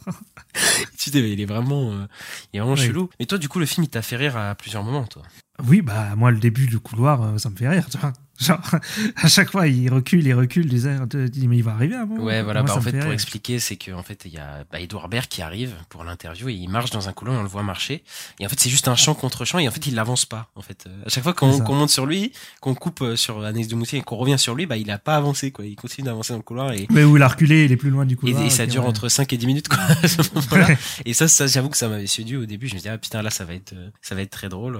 tu dis, mais il est vraiment, euh, il est vraiment chelou. Mais toi, du coup, le film, il t'a fait rire à plusieurs moments, toi? Oui, bah, moi, le début du couloir, euh, ça me fait rire, tu vois. Genre, *laughs* à chaque fois, il recule, il recule, il mais il va arriver à un moment. Ouais, voilà. Moi, Bah, en fait, pour expliquer, c'est que en fait, il y a bah, Edouard Baird qui arrive pour l'interview et il marche dans un couloir et on le voit marcher. Et en fait, c'est juste un champ contre champ et en fait, il n'avance pas. En fait, Euh, à chaque fois qu'on monte sur lui, qu'on coupe euh, sur Anaïs de Moutier et qu'on revient sur lui, bah, il a pas avancé quoi. Il continue d'avancer dans le couloir et Mais où il a reculé, il est plus loin du couloir. et ça dure ouais. entre 5 et 10 minutes quoi. *laughs* et ça, ça j'avoue que ça m'avait séduit au début. Je me disais ah putain là ça va être euh, ça va être très drôle.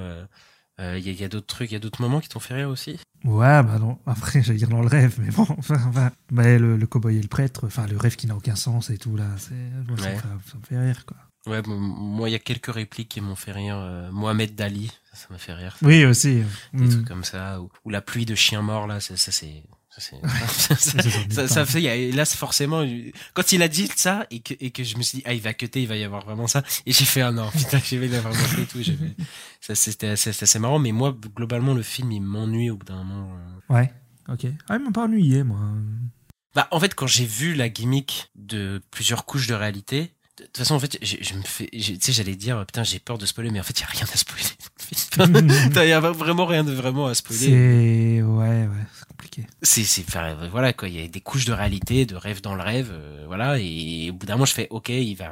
Euh, euh, Il y a, il d'autres trucs, il y a d'autres moments qui t'ont fait rire aussi? Ouais, bah non. Après, j'allais dire dans le rêve, mais bon, *laughs* enfin, le, le cowboy et le prêtre, enfin, le rêve qui n'a aucun sens et tout, là, c'est, ça, me fait, ça me fait rire, quoi. Ouais, bon, moi il y a quelques répliques qui m'ont fait rire. Euh, Mohamed Dali, ça m'a fait rire. Oui, aussi. des Mm. trucs comme ça ou, ou la pluie de chiens morts là ça, ça c'est *laughs* ça ça, Ça, fait y a- et là forcément quand il a dit ça et que et que je me suis dit ah il va cutter il va y avoir vraiment ça et j'ai fait ah non putain *laughs* j'ai vais vraiment fait tout ça c'était assez, marrant mais moi globalement le film il m'ennuie au bout d'un moment euh. Ouais, ok. Ah, il m'a pas ennuyé, moi. bah en fait quand j'ai vu la gimmick de plusieurs couches de réalité de toute façon en fait je, je me fais tu sais j'allais dire putain j'ai peur de spoiler mais en fait il y a rien à spoiler *laughs* il y a vraiment rien de vraiment à spoiler C'est, ouais, ouais, compliqué. c'est c'est enfin, voilà quoi il y a des couches de réalité de rêve dans le rêve euh, voilà et au bout d'un moment je fais ok il va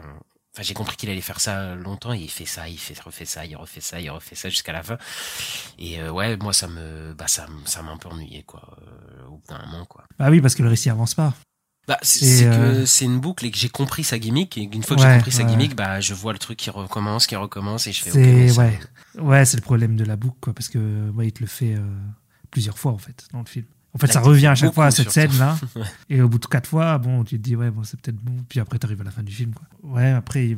enfin j'ai compris qu'il allait faire ça longtemps et il fait ça il fait refait ça il refait ça il refait ça jusqu'à la fin et euh, ouais moi ça me bah ça ça m'a un peu ennuyé quoi euh, au bout d'un moment quoi Bah oui, parce que le récit avance pas. bah c'est euh, que c'est une boucle et que j'ai compris sa gimmick et une fois que j'ai Ouais, compris sa gimmick bah je vois le truc qui recommence qui recommence et je fais C'est, ça- ouais. Ouais, c'est le problème de la boucle, quoi, parce que, ouais, il te le fait euh, plusieurs fois, en fait, dans le film. En fait, ça revient à chaque fois à cette scène-là. *laughs* Et au bout de quatre fois, bon, tu te dis, ouais, bon, c'est peut-être bon. Puis après, t'arrives à la fin du film, quoi. Ouais, après,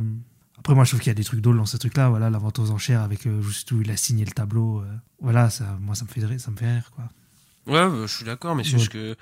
après moi, je trouve qu'il y a des trucs drôles dans ce truc-là. Voilà, la vente aux enchères avec euh, juste où il a signé le tableau. euh, voilà, ça, moi, ça me fait rire, ça me fait rire, quoi. Ouais, bah, je suis d'accord, mais c'est Ouais. juste que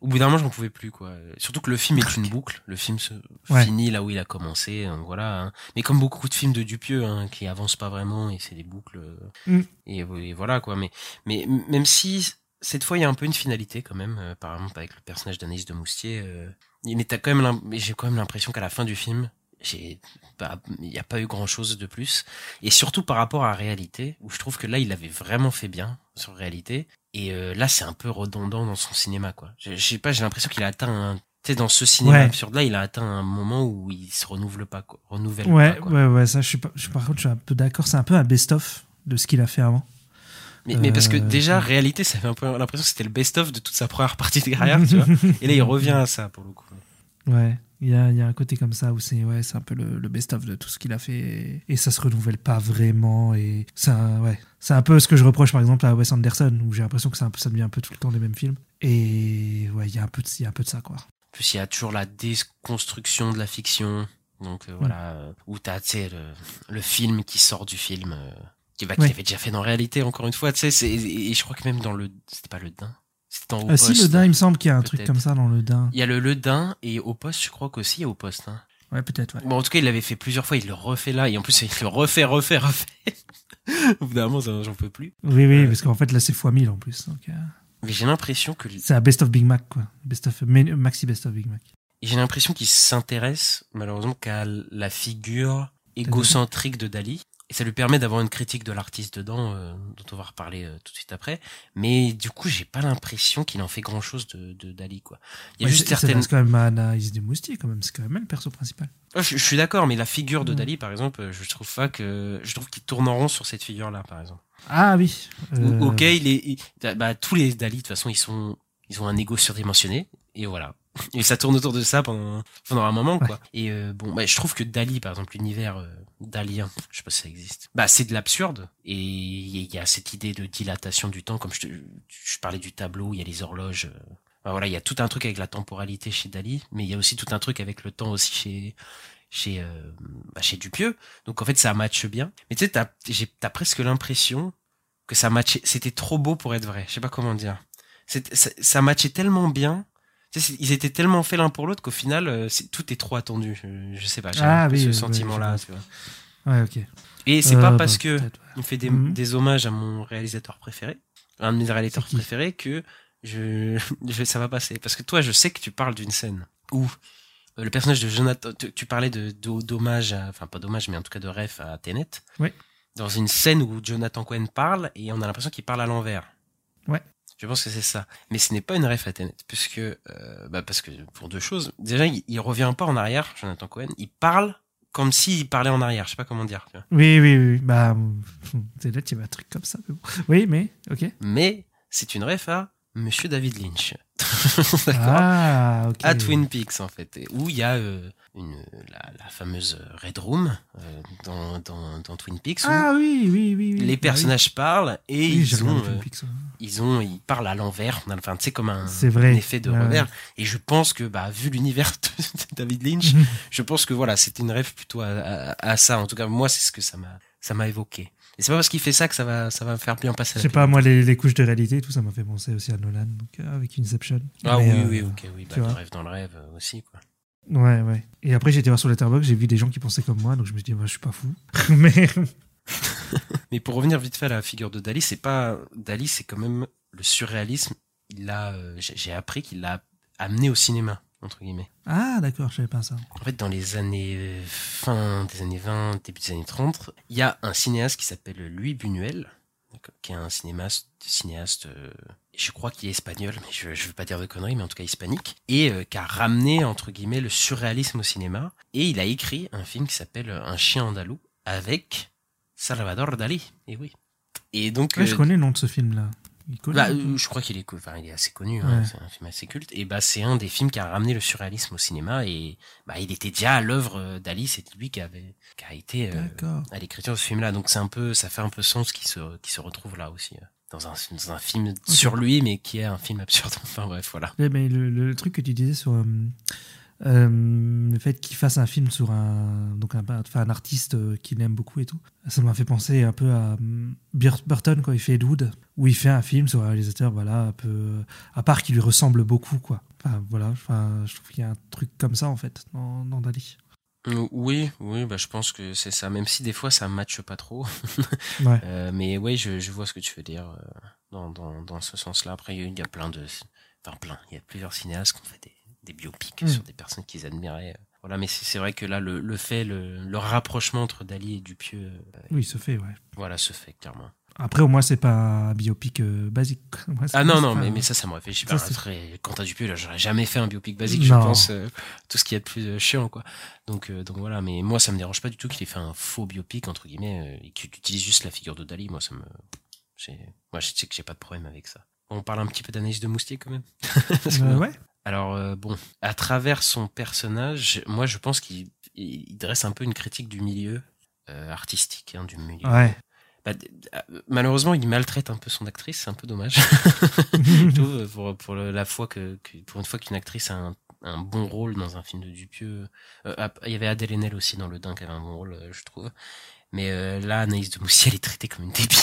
au bout d'un moment, je m'en pouvais plus, quoi. Surtout que le film est une boucle. Le film se Ouais. finit là où il a commencé, donc voilà. hein. Mais comme beaucoup de films de Dupieux, hein, qui avancent pas vraiment et c'est des boucles. euh, Mm. Et, et voilà, quoi. Mais, mais même si cette fois, il y a un peu une finalité quand même, euh, par exemple avec le personnage d'Anaïs de Moustier. Euh, mais t'as quand même, j'ai quand même l'impression qu'à la fin du film, j'ai, bah, il n'y a pas eu grand chose de plus. Et surtout par rapport à réalité, où je trouve que là, il avait vraiment fait bien sur réalité. Et euh, là, c'est un peu redondant dans son cinéma, quoi. Je, sais pas, j'ai l'impression qu'il a atteint un, tu sais, dans ce cinéma Ouais. absurde là, il a atteint un moment où il se renouvelle pas, quoi. Renouvelle Ouais, pas, quoi. ouais, ouais, ça, je suis, pas, je suis par contre, je suis un peu d'accord. C'est un peu un best-of de ce qu'il a fait avant. Mais, mais parce que Euh, déjà, réalité, ça fait un peu l'impression que c'était le best-of de toute sa première partie de carrière, tu vois. Et là, il *laughs* revient à ça, pour le coup. Ouais, il y a, il y a un côté comme ça où c'est ouais, c'est un peu le, le best-of de tout ce qu'il a fait et, et ça se renouvelle pas vraiment et c'est un, ouais, c'est un peu ce que je reproche par exemple à Wes Anderson où j'ai l'impression que un peu, ça devient un peu tout le temps les mêmes films et ouais, il y a un peu de, il y a un peu de ça quoi. En plus, il y a toujours la déconstruction de la fiction. Donc, euh, voilà, euh, où t'as, le, le film qui sort du film, euh, qui, bah, avait déjà fait dans réalité, encore une fois, tu sais, et je crois que même dans le, c'était pas le Dain. C'était en Au Ah, si le Dain, il me semble qu'il y a un truc comme ça dans le Dain. Il y a le Le Dain et au poste, je crois qu'aussi il y a au poste. Hein. Ouais, peut-être. Ouais. Bon, en tout cas, il l'avait fait plusieurs fois, il le refait là, et en plus, il le refait, refait, refait. *laughs* Au bout d'un moment, j'en peux plus. Oui, oui, Ouais. parce qu'en fait là c'est x1000 en plus. donc, euh, Mais j'ai l'impression que. c'est un best of Big Mac quoi, best of Ma- Maxi best of Big Mac. J'ai l'impression qu'il s'intéresse malheureusement qu'à la figure égocentrique de Dali. Et ça lui permet d'avoir une critique de l'artiste dedans, euh, dont on va reparler euh, tout de suite après. Mais du coup, j'ai pas l'impression qu'il en fait grand chose de, de Dali, quoi. Il y a Ouais, juste c'est- certaines. C'est quand même Anaïs Desmoustiers, quand même. C'est quand même le perso principal. Ah, je, je suis d'accord, mais la figure de Mm. Dali, par exemple, je trouve pas que je trouve qu'il tourne en rond sur cette figure-là, par exemple. Ah oui. Ou- Euh, Ok, il est, il- bah, tous les Dali, de toute façon, ils sont, ils ont un ego surdimensionné, et voilà. Et ça tourne autour de ça pendant, pendant un moment, quoi. Et euh, bon, bah, je trouve que Dali, par exemple, l'univers euh, dalien, je sais pas si ça existe, bah, c'est de l'absurde, et il y a cette idée de dilatation du temps, comme je, te, je parlais du tableau, il y a les horloges. euh, bah, voilà, il y a tout un truc avec la temporalité chez Dali, mais il y a aussi tout un truc avec le temps aussi chez chez euh, bah, chez Dupieux. Donc en fait, ça matche bien. Mais tu sais, t'as j'ai- t'as presque l'impression que ça matchait, c'était trop beau pour être vrai. Je sais pas comment dire. Ça, ça matchait tellement bien. Ils étaient tellement faits l'un pour l'autre qu'au final, euh, tout est trop attendu. Je, je sais pas, j'ai Ah oui, ce ouais, sentiment-là. ouais, ok. Et c'est Euh, pas bah, parce que peut-être, ouais. me fait des, Mhm. des hommages à mon réalisateur préféré, un de mes réalisateurs préférés, que je, *laughs* je- ça va passer. Parce que toi, je sais que tu parles d'une scène où euh, le personnage de Jonathan, tu, tu parlais de d'ho- d'hommage, enfin pas d'hommage, mais en tout cas de ref à Tenet. Ouais. Dans une scène où Jonathan Cohen parle et on a l'impression qu'il parle à l'envers. Ouais. Je pense que c'est ça. Mais ce n'est pas une ref à Tenet, puisque, euh, bah parce que pour deux choses. Déjà, il, il revient pas en arrière, Jonathan Cohen. Il parle comme s'il parlait en arrière. Je sais pas comment dire. tu vois. Oui, oui, oui. Bah, *laughs* il y avait un truc comme ça. Oui, mais, ok. mais c'est une ref à Monsieur David Lynch. *laughs* Ah. À Twin Peaks, en fait, où il y a euh, une, la, la fameuse Red Room euh, dans, dans, dans Twin Peaks, où Ah oui, oui, oui. oui. les Bah personnages parlent et oui. Ils, ont, Twin euh, Peaks, ouais. ils ont, ils parlent à l'envers. Enfin, sais, comme un, C'est vrai. un effet de Ouais, revers. Et je pense que, bah, vu l'univers *laughs* de David Lynch, *laughs* je pense que voilà, c'était une rêve plutôt à, à, à ça. En tout cas, moi, c'est ce que ça m'a, ça m'a évoqué. Et c'est pas parce qu'il fait ça que ça va, ça va me faire bien passer. Je sais pas, moi, les, les couches de réalité, tout ça m'a fait penser aussi à Nolan, donc, euh, avec Inception. Ah Mais, oui, euh, oui, ok, oui, bah, le rêve dans le rêve euh, aussi, quoi. Ouais, ouais. Et après, j'ai été voir sur Letterboxd, j'ai vu des gens qui pensaient comme moi, donc je me suis dit, moi, je suis pas fou. *laughs* Mais, *laughs* Mais pour revenir vite fait à la figure de Dali, c'est pas Dali, c'est quand même le surréalisme. Il l'a, j'ai appris qu'il l'a amené au cinéma entre guillemets. ah, d'accord, je savais pas ça. En fait, dans les années fin des années 20, début des années 30, il y a un cinéaste qui s'appelle Louis Buñuel, qui est un cinéaste, cinéaste, euh, je crois qu'il est espagnol, mais je, je veux pas dire de conneries, mais en tout cas hispanique, et euh, qui a ramené entre guillemets le surréalisme au cinéma. Et il a écrit un film qui s'appelle Un chien andalou avec Salvador Dali. Et oui. Et donc, Ouais, je euh, connais le nom de ce film-là. Il bah, peu. euh, je crois qu'il est, co- enfin, il est assez connu, hein, c'est un film assez culte. Et bah, c'est un des films qui a ramené le surréalisme au cinéma. Et bah, il était déjà à l'œuvre euh, d'Ali, c'est lui qui avait, qui a été euh, à l'écriture de ce film-là. Donc c'est un peu, ça fait un peu sens qui se, qui se retrouve là aussi euh, dans un, dans un film sur lui, mais qui est un film absurde. *laughs* Enfin bref, voilà. Ouais, mais le, le truc que tu disais sur euh, euh, le fait qu'il fasse un film sur un donc un, enfin, un artiste euh, qu'il aime beaucoup et tout, ça m'a fait penser un peu à euh, Bir- Burton quand il fait Ed Wood, où il fait un film sur un réalisateur voilà un peu à part qui lui ressemble beaucoup quoi. Enfin voilà, enfin je trouve qu'il y a un truc comme ça en fait dans, dans Dali. Euh, Oui, oui, bah, je pense que c'est ça. Même si des fois ça matche pas trop. *laughs* Ouais. Euh, mais oui, je, je vois ce que tu veux dire euh, dans, dans, dans ce sens-là. Après, il y a plein de, enfin plein, il y a plusieurs cinéastes qui ont fait des, des biopics Mm. sur des personnes qu'ils admiraient. Voilà, mais c'est vrai que là, le, le fait, le, le rapprochement entre Dali et Dupieux, euh, Oui, se fait ouais. voilà, se fait clairement. Après au moins c'est pas un biopic euh, basique. *laughs* Ah non, non, mais, mais ça, ça me réfléchit pas. Très, quant à Dupieux, là, j'aurais jamais fait un biopic basique, je pense, euh, tout ce qui est de plus euh, chiant, quoi. Donc, euh, donc voilà, mais moi, ça me dérange pas du tout qu'il ait fait un faux biopic, entre guillemets, euh, et qu'il utilise juste la figure de Dali. Moi, ça me, moi, je sais que j'ai pas de problème avec ça. On parle un petit peu d'analyse de Moustier, quand même. *laughs* Parce que euh, bon, ouais. Alors euh, bon, à travers son personnage, moi je pense qu'il il dresse un peu une critique du milieu euh, artistique, hein, du milieu. Ouais. Bah, euh, malheureusement, il maltraite un peu son actrice, c'est un peu dommage. *laughs* Trouve, pour, pour la fois que, que- pour une fois qu'une actrice a un, un bon rôle dans un film de Dupieux. Euh, ah, il y avait Adèle Haenel aussi dans Le Dain qui avait un bon rôle, je trouve. Mais euh, là, Anaïs de Moussier, *laughs* elle est traitée comme une débile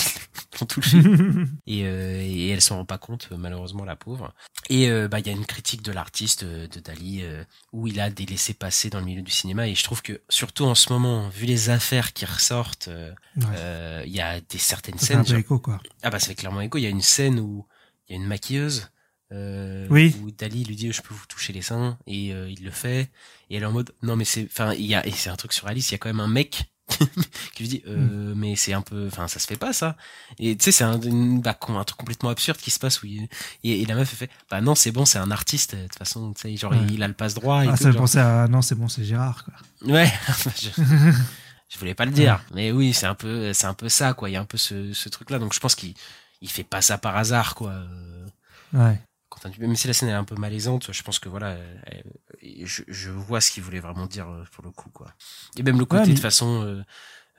dans tout le film. et, euh, et elle s'en rend pas compte, euh, malheureusement, la pauvre. Et euh, bah il y a une critique de l'artiste euh, de Dali euh, où il a des laissés passer dans le milieu du cinéma. Et je trouve que surtout en ce moment, vu les affaires qui ressortent, Ouais. il y a des certaines Ça scènes. peu genre- écho quoi. ah bah fait clairement écho. Il y a une scène où il y a une maquilleuse euh, Oui. où Dali lui dit je peux vous toucher les seins et euh, il le fait et elle est en mode non mais c'est enfin il y a et c'est un truc sur Alice il y a quand même un mec *laughs* qui lui dit euh, mais c'est un peu enfin ça se fait pas ça et tu sais c'est un une- bah, un truc complètement absurde qui se passe où il- et, et la meuf elle fait bah non c'est bon c'est un artiste de toute façon tu sais genre Ouais. il a le passe droit et Ah, tout, ça me genre. pensait à. Non, c'est bon, c'est Gérard, quoi. Ouais, *laughs* je, *laughs* je voulais pas le dire, mais oui, c'est un peu, c'est un peu ça, quoi. Il y a un peu ce, ce truc-là, donc je pense qu'il, il fait pas ça par hasard, quoi. Euh, Ouais. Dupieux, même si la scène elle est un peu malaisante, je pense que voilà, elle- elle- je, je vois ce qu'il voulait vraiment dire euh, pour le coup, quoi. Et même le côté Ouais, mais- de façon euh,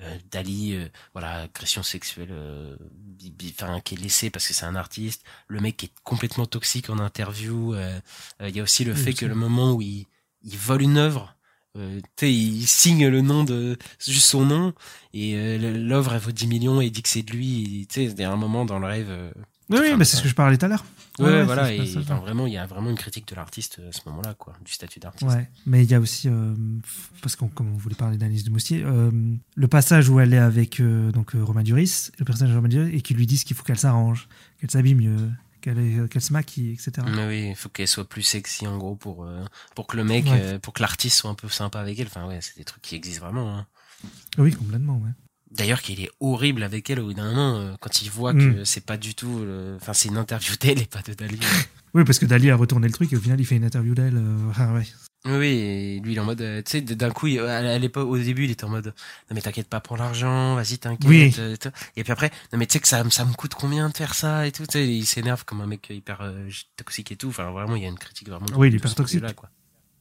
euh, Dali, euh, voilà, agression sexuelle, euh, enfin qui est laissé parce que c'est un artiste. Le mec qui est complètement toxique en interview. Il y a aussi le Oui, fait que le moment où il, il vole une œuvre. Euh, tu sais, il signe le nom de juste son nom et euh, l'œuvre elle vaut 10 millions et il dit que c'est de lui. Tu sais, il y a un moment dans le rêve. euh, Oui, oui, Enfin, bah, c'est ce que je parlais tout à l'heure. Ouais, voilà, ça et ça. vraiment, il y a vraiment une critique de l'artiste euh, à ce moment-là, quoi, du statut d'artiste. Ouais, mais il y a aussi, euh, parce qu'on comme on voulait parler d'Alice de Moustier, euh, le passage où elle est avec euh, donc Romain Duris, le personnage de Romain Duris, et qui lui disent qu'il faut qu'elle s'arrange, qu'elle s'habille mieux, qu'elle se maquille, etc. Mais oui, il faut qu'elle soit plus sexy, en gros, pour, pour que le mec, Ouais. pour que l'artiste soit un peu sympa avec elle. Enfin, ouais, c'est des trucs qui existent vraiment. Hein. Oui, complètement, ouais. D'ailleurs, qu'il est horrible avec elle au bout d'un moment, euh, quand il voit Mm. que c'est pas du tout. le- Enfin, c'est une interview d'elle et pas de Dali. *laughs* Oui, parce que Dali a retourné le truc et au final il fait une interview d'elle. euh, ah ouais. oui, et lui, il est en mode. euh, tu sais, d'un coup, il- à l'époque, au début, il était en mode. Non, mais t'inquiète pas pour l'argent, vas-y, t'inquiète. Oui. euh. Et puis après, non, mais tu sais que ça, ça me coûte combien de faire ça et tout. Tu sais, il s'énerve comme un mec hyper euh, toxique et tout. Enfin, vraiment, il y a une critique vraiment. Oui, il est hyper toxique. vue-là, quoi.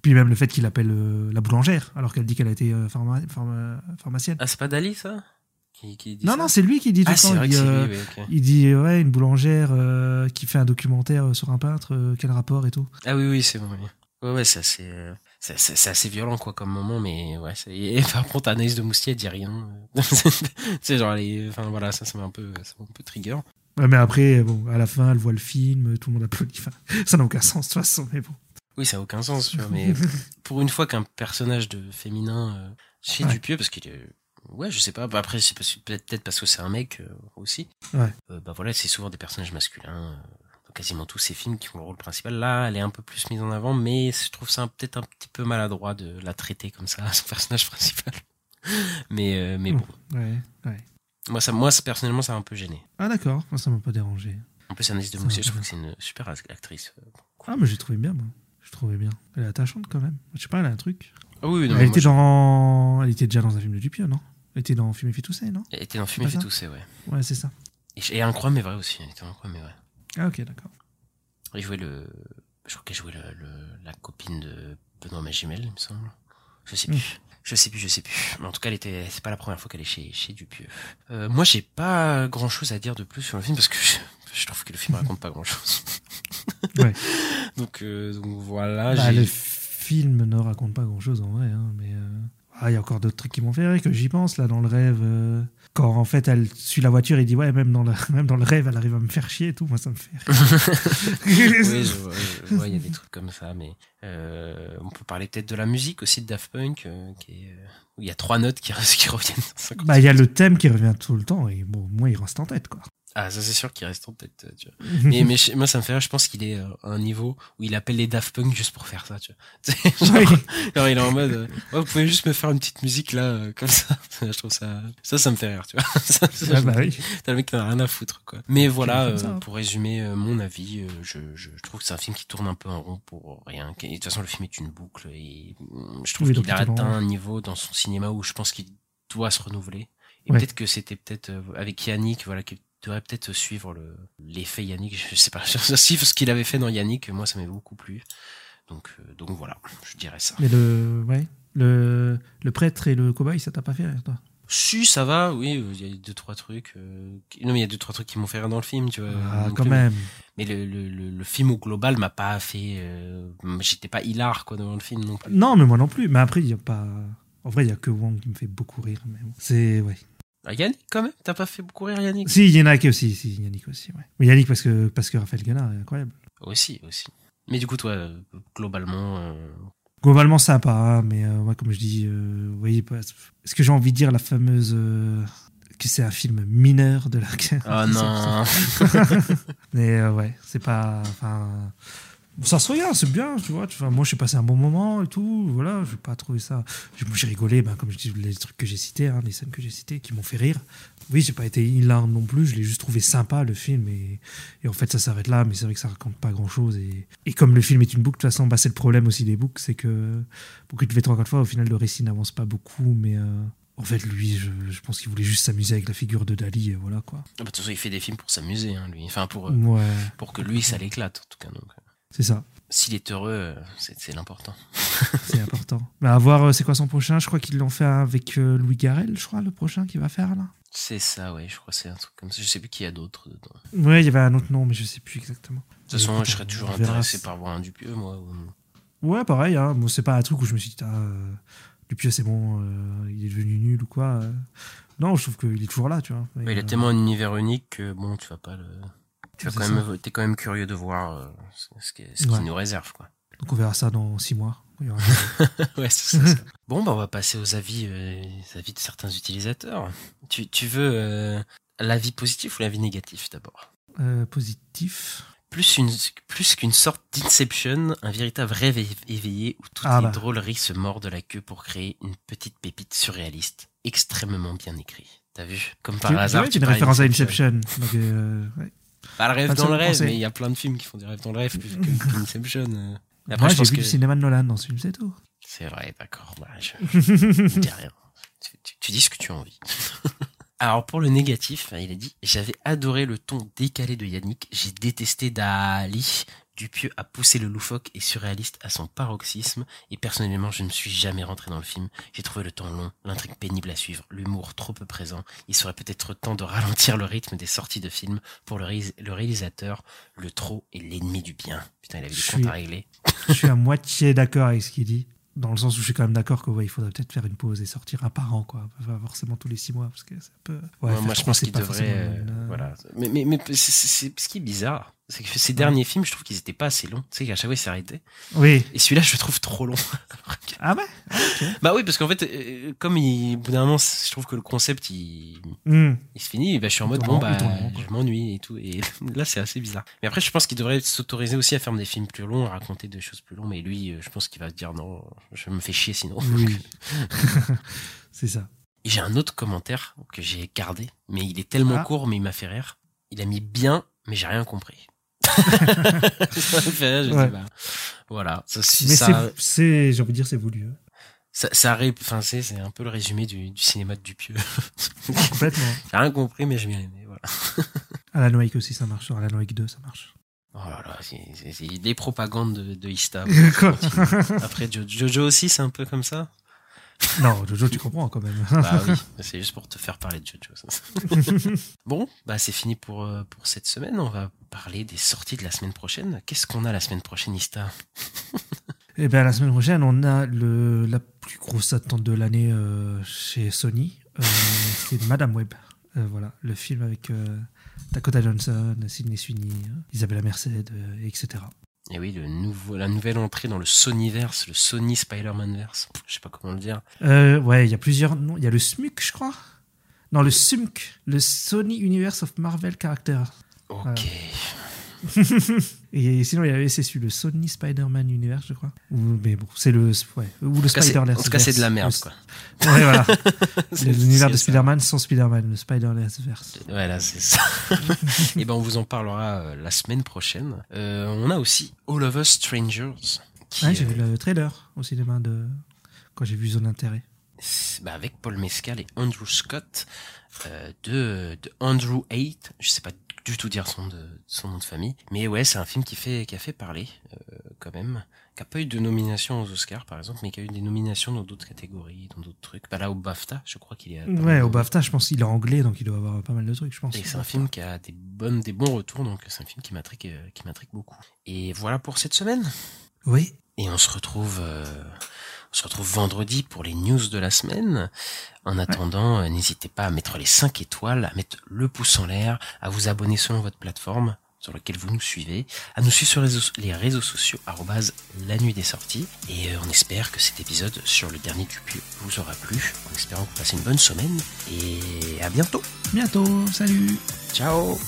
Puis même le fait qu'il appelle euh, la boulangère alors qu'elle dit qu'elle a été euh, pharma- pharma- pharmacienne. Ah, c'est pas Dali, ça? Qui, qui dit non, ça non, c'est lui qui dit tout Ah, le c'est temps. vrai il que dit, euh, lui, oui, ok. il dit ouais, une boulangère euh, qui fait un documentaire euh, sur un peintre, euh, quel rapport et tout. Ah oui, oui, c'est bon. oui. Ouais, ouais, c'est assez, euh, c'est, c'est- c'est assez violent, quoi, comme moment, mais ouais. c'est- Et *laughs* par contre, Anaïs de Moustier, elle dit rien. *laughs* c'est genre, les, enfin, voilà, ça, ça m'a un peu, ça m'a un peu trigger. Ouais, mais après, bon, à la fin, elle voit le film, tout le monde applaudit. Enfin, *laughs* ça n'a aucun sens de toute façon, mais bon. Oui, ça a aucun sens, tu vois, mais pour une fois qu'un personnage de féminin chez Ouais. Dupieux, parce qu'il est, ouais, je sais pas, bah après, c'est peut-être parce que c'est un mec euh, aussi. Ouais. Euh, bah voilà, c'est souvent des personnages masculins. euh, dans quasiment tous ces films qui ont le rôle principal. Là, elle est un peu plus mise en avant, mais je trouve ça peut-être un petit peu maladroit de la traiter comme ça, *laughs* son personnage principal. Mais, euh, mais bon. Ouais, ouais. Moi, ça, moi, personnellement, ça m'a un peu gêné. Ah d'accord, moi ça m'a pas dérangé. En plus, Anaïs de va, je trouve que c'est une super actrice. Ah mais j'ai trouvé bien moi. Je trouvais bien. Elle est attachante quand même. Je sais pas, elle a un truc. Ah oui, non, elle était dans, elle était déjà dans un film de Dupieux, non? Elle était dans Fumer fait tousser, non? Elle était dans Fumer fait tousser, ouais. Ouais, c'est ça. Et, et Incroyable, mais vrai aussi. Elle était Incroyable, mais vrai. Ah ok, d'accord. Elle jouait le. Je crois qu'elle jouait le, le- la copine de Benoît Magimel, il me semble. Je sais plus. Je sais plus, je sais plus. Mais en tout cas, elle était. C'est pas la première fois qu'elle est chez, chez Dupieux. Euh, moi, j'ai pas grand chose à dire de plus sur le film parce que je, je trouve que le film raconte pas grand chose. Ouais. *laughs* donc, euh, donc voilà. Bah, le film ne raconte pas grand chose en vrai, hein, mais euh, ah, il y a encore d'autres trucs qui m'ont fait rire que j'y pense là dans le rêve. euh, Quand en fait elle suit la voiture et dit ouais même dans le *laughs* même dans le rêve elle arrive à me faire chier et tout, moi ça me fait rire. *laughs* oui, je je il y a des trucs comme ça, mais euh, on peut parler peut-être de la musique aussi de Daft Punk, euh, qui est, où il y a trois notes qui, *laughs* qui reviennent. dans 50 Bah il y a le thème qui revient tout le temps et bon moi il reste en tête quoi. Ah, ça c'est sûr qu'il reste en tête. euh, Tu vois. *laughs* mais, mais moi ça me fait rire, je pense qu'il est euh, à un niveau où il appelle les Daft Punk juste pour faire ça. Tu vois. Tu sais, *laughs* genre, genre, il est en mode, euh, Ouais, vous pouvez juste me faire une petite musique là, euh, comme ça. *laughs* je trouve ça, ça, ça me fait rire. Tu vois. Ça, ça, Ah bah oui. T'as le mec qui n'a rien à foutre, quoi. Mais voilà, comme ça, euh, hein. pour résumer euh, mon avis, euh, je, je, je trouve que c'est un film qui tourne un peu en rond pour rien. Et de toute façon, le film est une boucle et mm, je trouve Oui, qu'il a atteint un niveau dans son cinéma où je pense qu'il doit se renouveler. Et Ouais. peut-être que c'était peut-être euh, avec Yannick, voilà, devrait peut-être suivre le l'effet Yannick. *laughs* Je sais pas, suivre ce qu'il avait fait dans Yannick, moi ça m'avait beaucoup plu. Donc, euh, donc voilà, je dirais ça. Mais le ouais le le prêtre et le cobaye ça t'a pas fait rire toi? Si, ça va, oui, euh, il y a deux, trois trucs. euh, qui- Non, mais il y a deux, trois trucs qui m'ont fait rire dans le film, tu vois. Ah quand le- même. Mais le, le, le, le film au global m'a pas fait. euh, J'étais pas hilar, quoi, devant le film non plus. Non mais moi non plus. Mais après il y a pas. En vrai il y a que Wong qui me fait beaucoup rire. Mais bon. C'est ouais. Ah, Yannick, quand même, t'as pas fait beaucoup rire, Yannick? Si Yannick aussi, si Yannick aussi. Ouais. Mais Yannick parce que parce que Raphaël Guenard est incroyable. Aussi, aussi. Mais du coup, toi, euh, globalement. euh, Globalement sympa, hein, mais euh, moi, comme je dis, euh, oui, est-ce que j'ai envie de dire la fameuse euh, que c'est un film mineur de la. Oh *laughs* non. Mais ouais, c'est pas. Enfin, ça se regarde, c'est bien, tu vois. tu vois, moi, j'ai passé un bon moment et tout. Voilà, je vais pas trouvé ça. J'ai rigolé, ben, comme je dis, les trucs que j'ai cités, hein, les scènes que j'ai citées, qui m'ont fait rire. Oui, j'ai pas été hilar non plus. Je l'ai juste trouvé sympa le film et, et en fait, ça s'arrête là. Mais c'est vrai que ça raconte pas grand chose. Et, et comme le film est une boucle, de toute façon, bah, c'est le problème aussi des boucles, c'est que beaucoup de V3 fois, au final, le récit n'avance pas beaucoup, mais. euh, en fait, lui, je, je pense qu'il voulait juste s'amuser avec la figure de Dali, et voilà quoi. Ah bah, De toute façon, il fait des films pour s'amuser, hein, lui. Enfin, pour, euh, Ouais, pour que lui, ça l'éclate, en tout cas. Donc, euh, c'est ça. s'il est heureux, euh, c'est l'important. *laughs* C'est important. Bah, à voir, euh, c'est quoi son prochain Je crois qu'ils l'ont fait avec euh, Louis Garrel, je crois, le prochain qu'il va faire là. C'est ça, ouais, je crois que c'est un truc comme ça. Je sais plus qui y a d'autres dedans. Ouais, il y avait un autre nom, mais je sais plus exactement. De toute façon, je serais toujours intéressé par voir un Dupieux, moi. ou- Ouais, pareil. Hein. Bon, c'est pas un truc où je me suis dit, ah, euh, Dupieux, c'est bon, euh, il est devenu nul ou quoi. euh. Non, je trouve qu'il est toujours là, tu vois. Il a tellement un univers unique que, bon, tu vas pas le. Tu vas C'est quand ça. même, t'es quand même curieux de voir euh, ce qui- qu'il Ouais. nous réserve, quoi. Donc on verra ça dans six mois. *laughs* Ouais, c'est ça. ça. *laughs* bon, bah, on va passer aux avis, euh, les avis de certains utilisateurs. Tu, tu veux euh, l'avis positif ou l'avis négatif d'abord? Euh, positif. Plus une, plus qu'une sorte d'inception, un véritable rêve éveillé où toutes Ah les bah. drôleries se mordent la queue pour créer une petite pépite surréaliste, extrêmement bien écrit. T'as vu? Comme par Tu- hasard, tu une référence à. Inception. Donc, ouais. Pas le rêve le dans le rêve, mais il y a plein de films qui font des rêves dans le rêve plus *laughs* que qu'Inception. euh. Après, j'ai vu que du cinéma de Nolan dans ce film, c'est tout. c'est vrai, d'accord. Bah, je, *laughs* je dis rien. Tu, tu- tu dis ce que tu as envie. *laughs* Alors pour le négatif, il a dit j'avais adoré le ton décalé de Yannick, j'ai détesté Dali. Dupieux a poussé le loufoque et surréaliste à son paroxysme, et personnellement je ne suis jamais rentré dans le film. J'ai trouvé le temps long, l'intrigue pénible à suivre, l'humour trop peu présent. Il serait peut-être temps de ralentir le rythme des sorties de films pour le, réalis- le réalisateur. Le trop est l'ennemi du bien. Putain, il avait des comptes à régler. je suis à moitié d'accord avec ce qu'il dit. Dans le sens où je suis quand même d'accord que ouais, il faudrait peut-être faire une pause et sortir un par an, quoi. Pas forcément tous les six mois, parce que c'est un peu. Ouais, Ouais, faire moi, je pense qu'il devrait. euh, une, euh, voilà. Mais, mais, mais c'est- ce qui est bizarre, c'est que ces derniers films, je trouve qu'ils étaient pas assez longs. Tu sais qu'à chaque fois, ils s'arrêtaient. Oui. Et celui-là, je le trouve trop long. *laughs* Ah ouais? Bah oui, parce qu'en fait, euh, comme il, au bout d'un moment, je trouve que le concept, il, Hmm. il se finit, et bah, je suis en mode, bon, bah, je m'ennuie et tout. Et *laughs* là, c'est assez bizarre. Mais après, je pense qu'il devrait s'autoriser aussi à faire des films plus longs, à raconter des choses plus longues. Mais lui, euh, je pense qu'il va se dire, non, je me fais chier sinon. Oui. *laughs* c'est ça. J'ai un autre commentaire que j'ai gardé, mais il est tellement Ah. court, mais il m'a fait rire. Il a mis bien, mais j'ai rien compris. *laughs* ça m'a fait rire, je Ouais. dis, bah, voilà. Ça, Mais ça, c'est- c'est, j'ai envie de dire, c'est voulu. hein. ça, ça enfin, c'est, c'est un peu le résumé du, du cinéma de Dupieux. *laughs* Complètement. j'ai rien compris, mais j'ai bien aimé, voilà. *laughs* Alan Wake aussi, ça marche. Alan Wake 2, ça marche. Oh là là, c'est, des propagandes de, de Ista. Après, Jo- Jojo aussi, c'est un peu comme ça. *laughs* non, Jojo, tu comprends quand même. Bah oui, *laughs* c'est juste pour te faire parler de Jojo. ça. *laughs* bon, bah c'est fini pour, euh, pour cette semaine. On va parler des sorties de la semaine prochaine. Qu'est-ce qu'on a la semaine prochaine, Ista? Et bien, la semaine prochaine, on a le, la plus grosse attente de l'année euh, chez Sony. Euh, c'est Madame Web. Euh, voilà, le film avec Dakota Johnson, Sidney Sweeney, Isabella Merced, etc. Et oui, le nouveau, la nouvelle entrée dans le Sonyverse, le Sony Spider-Man-verse. Je sais pas comment le dire. Euh, ouais, il y a plusieurs noms. Il y a le SMUC, je crois. Non, le SUMC, le Sony Universe of Marvel Characters. Ok. *laughs* Et sinon, il y avait c'est celui, le Sony Spider-Man Universe, je crois. Ou- mais bon, c'est le. Ouais, ou le Spider-Man. en tout cas, c'est de la merde, quoi. Ouais, voilà. *laughs* C'est- L'univers de. Spider-Man sans Spider-Man, le Spider-Verse. Voilà, c'est ça. *laughs* Et ben, on vous en parlera euh, la semaine prochaine. Euh, on a aussi All of Us Strangers. Qui, Ouais, j'ai euh, vu le trailer au cinéma de quand j'ai vu Zone d'intérêt. bah, avec Paul Mescal et Andrew Scott euh, de, de Andrew 8 je sais pas du tout dire son, de, son nom de famille. Mais ouais c'est un film qui fait qui a fait parler euh, quand même. Qui a pas eu de nomination aux Oscars par exemple mais qui a eu des nominations dans d'autres catégories dans d'autres trucs. Bah là au BAFTA je crois qu'il est Ouais, au BAFTA, je pense qu'il est anglais, donc il doit avoir pas mal de trucs, je pense. et c'est un film qui a des bonnes des bons retours donc c'est un film qui m'intrigue euh, qui m'intrigue beaucoup. Et voilà pour cette semaine. Oui. et on se retrouve, euh, on se retrouve vendredi pour les news de la semaine. En attendant, euh, n'hésitez pas à mettre les 5 étoiles, à mettre le pouce en l'air, à vous abonner selon votre plateforme sur lequel vous nous suivez, à nous suivre sur les réseaux, les réseaux sociaux, la nuit des sorties. Et euh, on espère que cet épisode sur le dernier Dupieux vous aura plu, en espérant que vous passez une bonne semaine, et à bientôt. Bientôt, salut. Ciao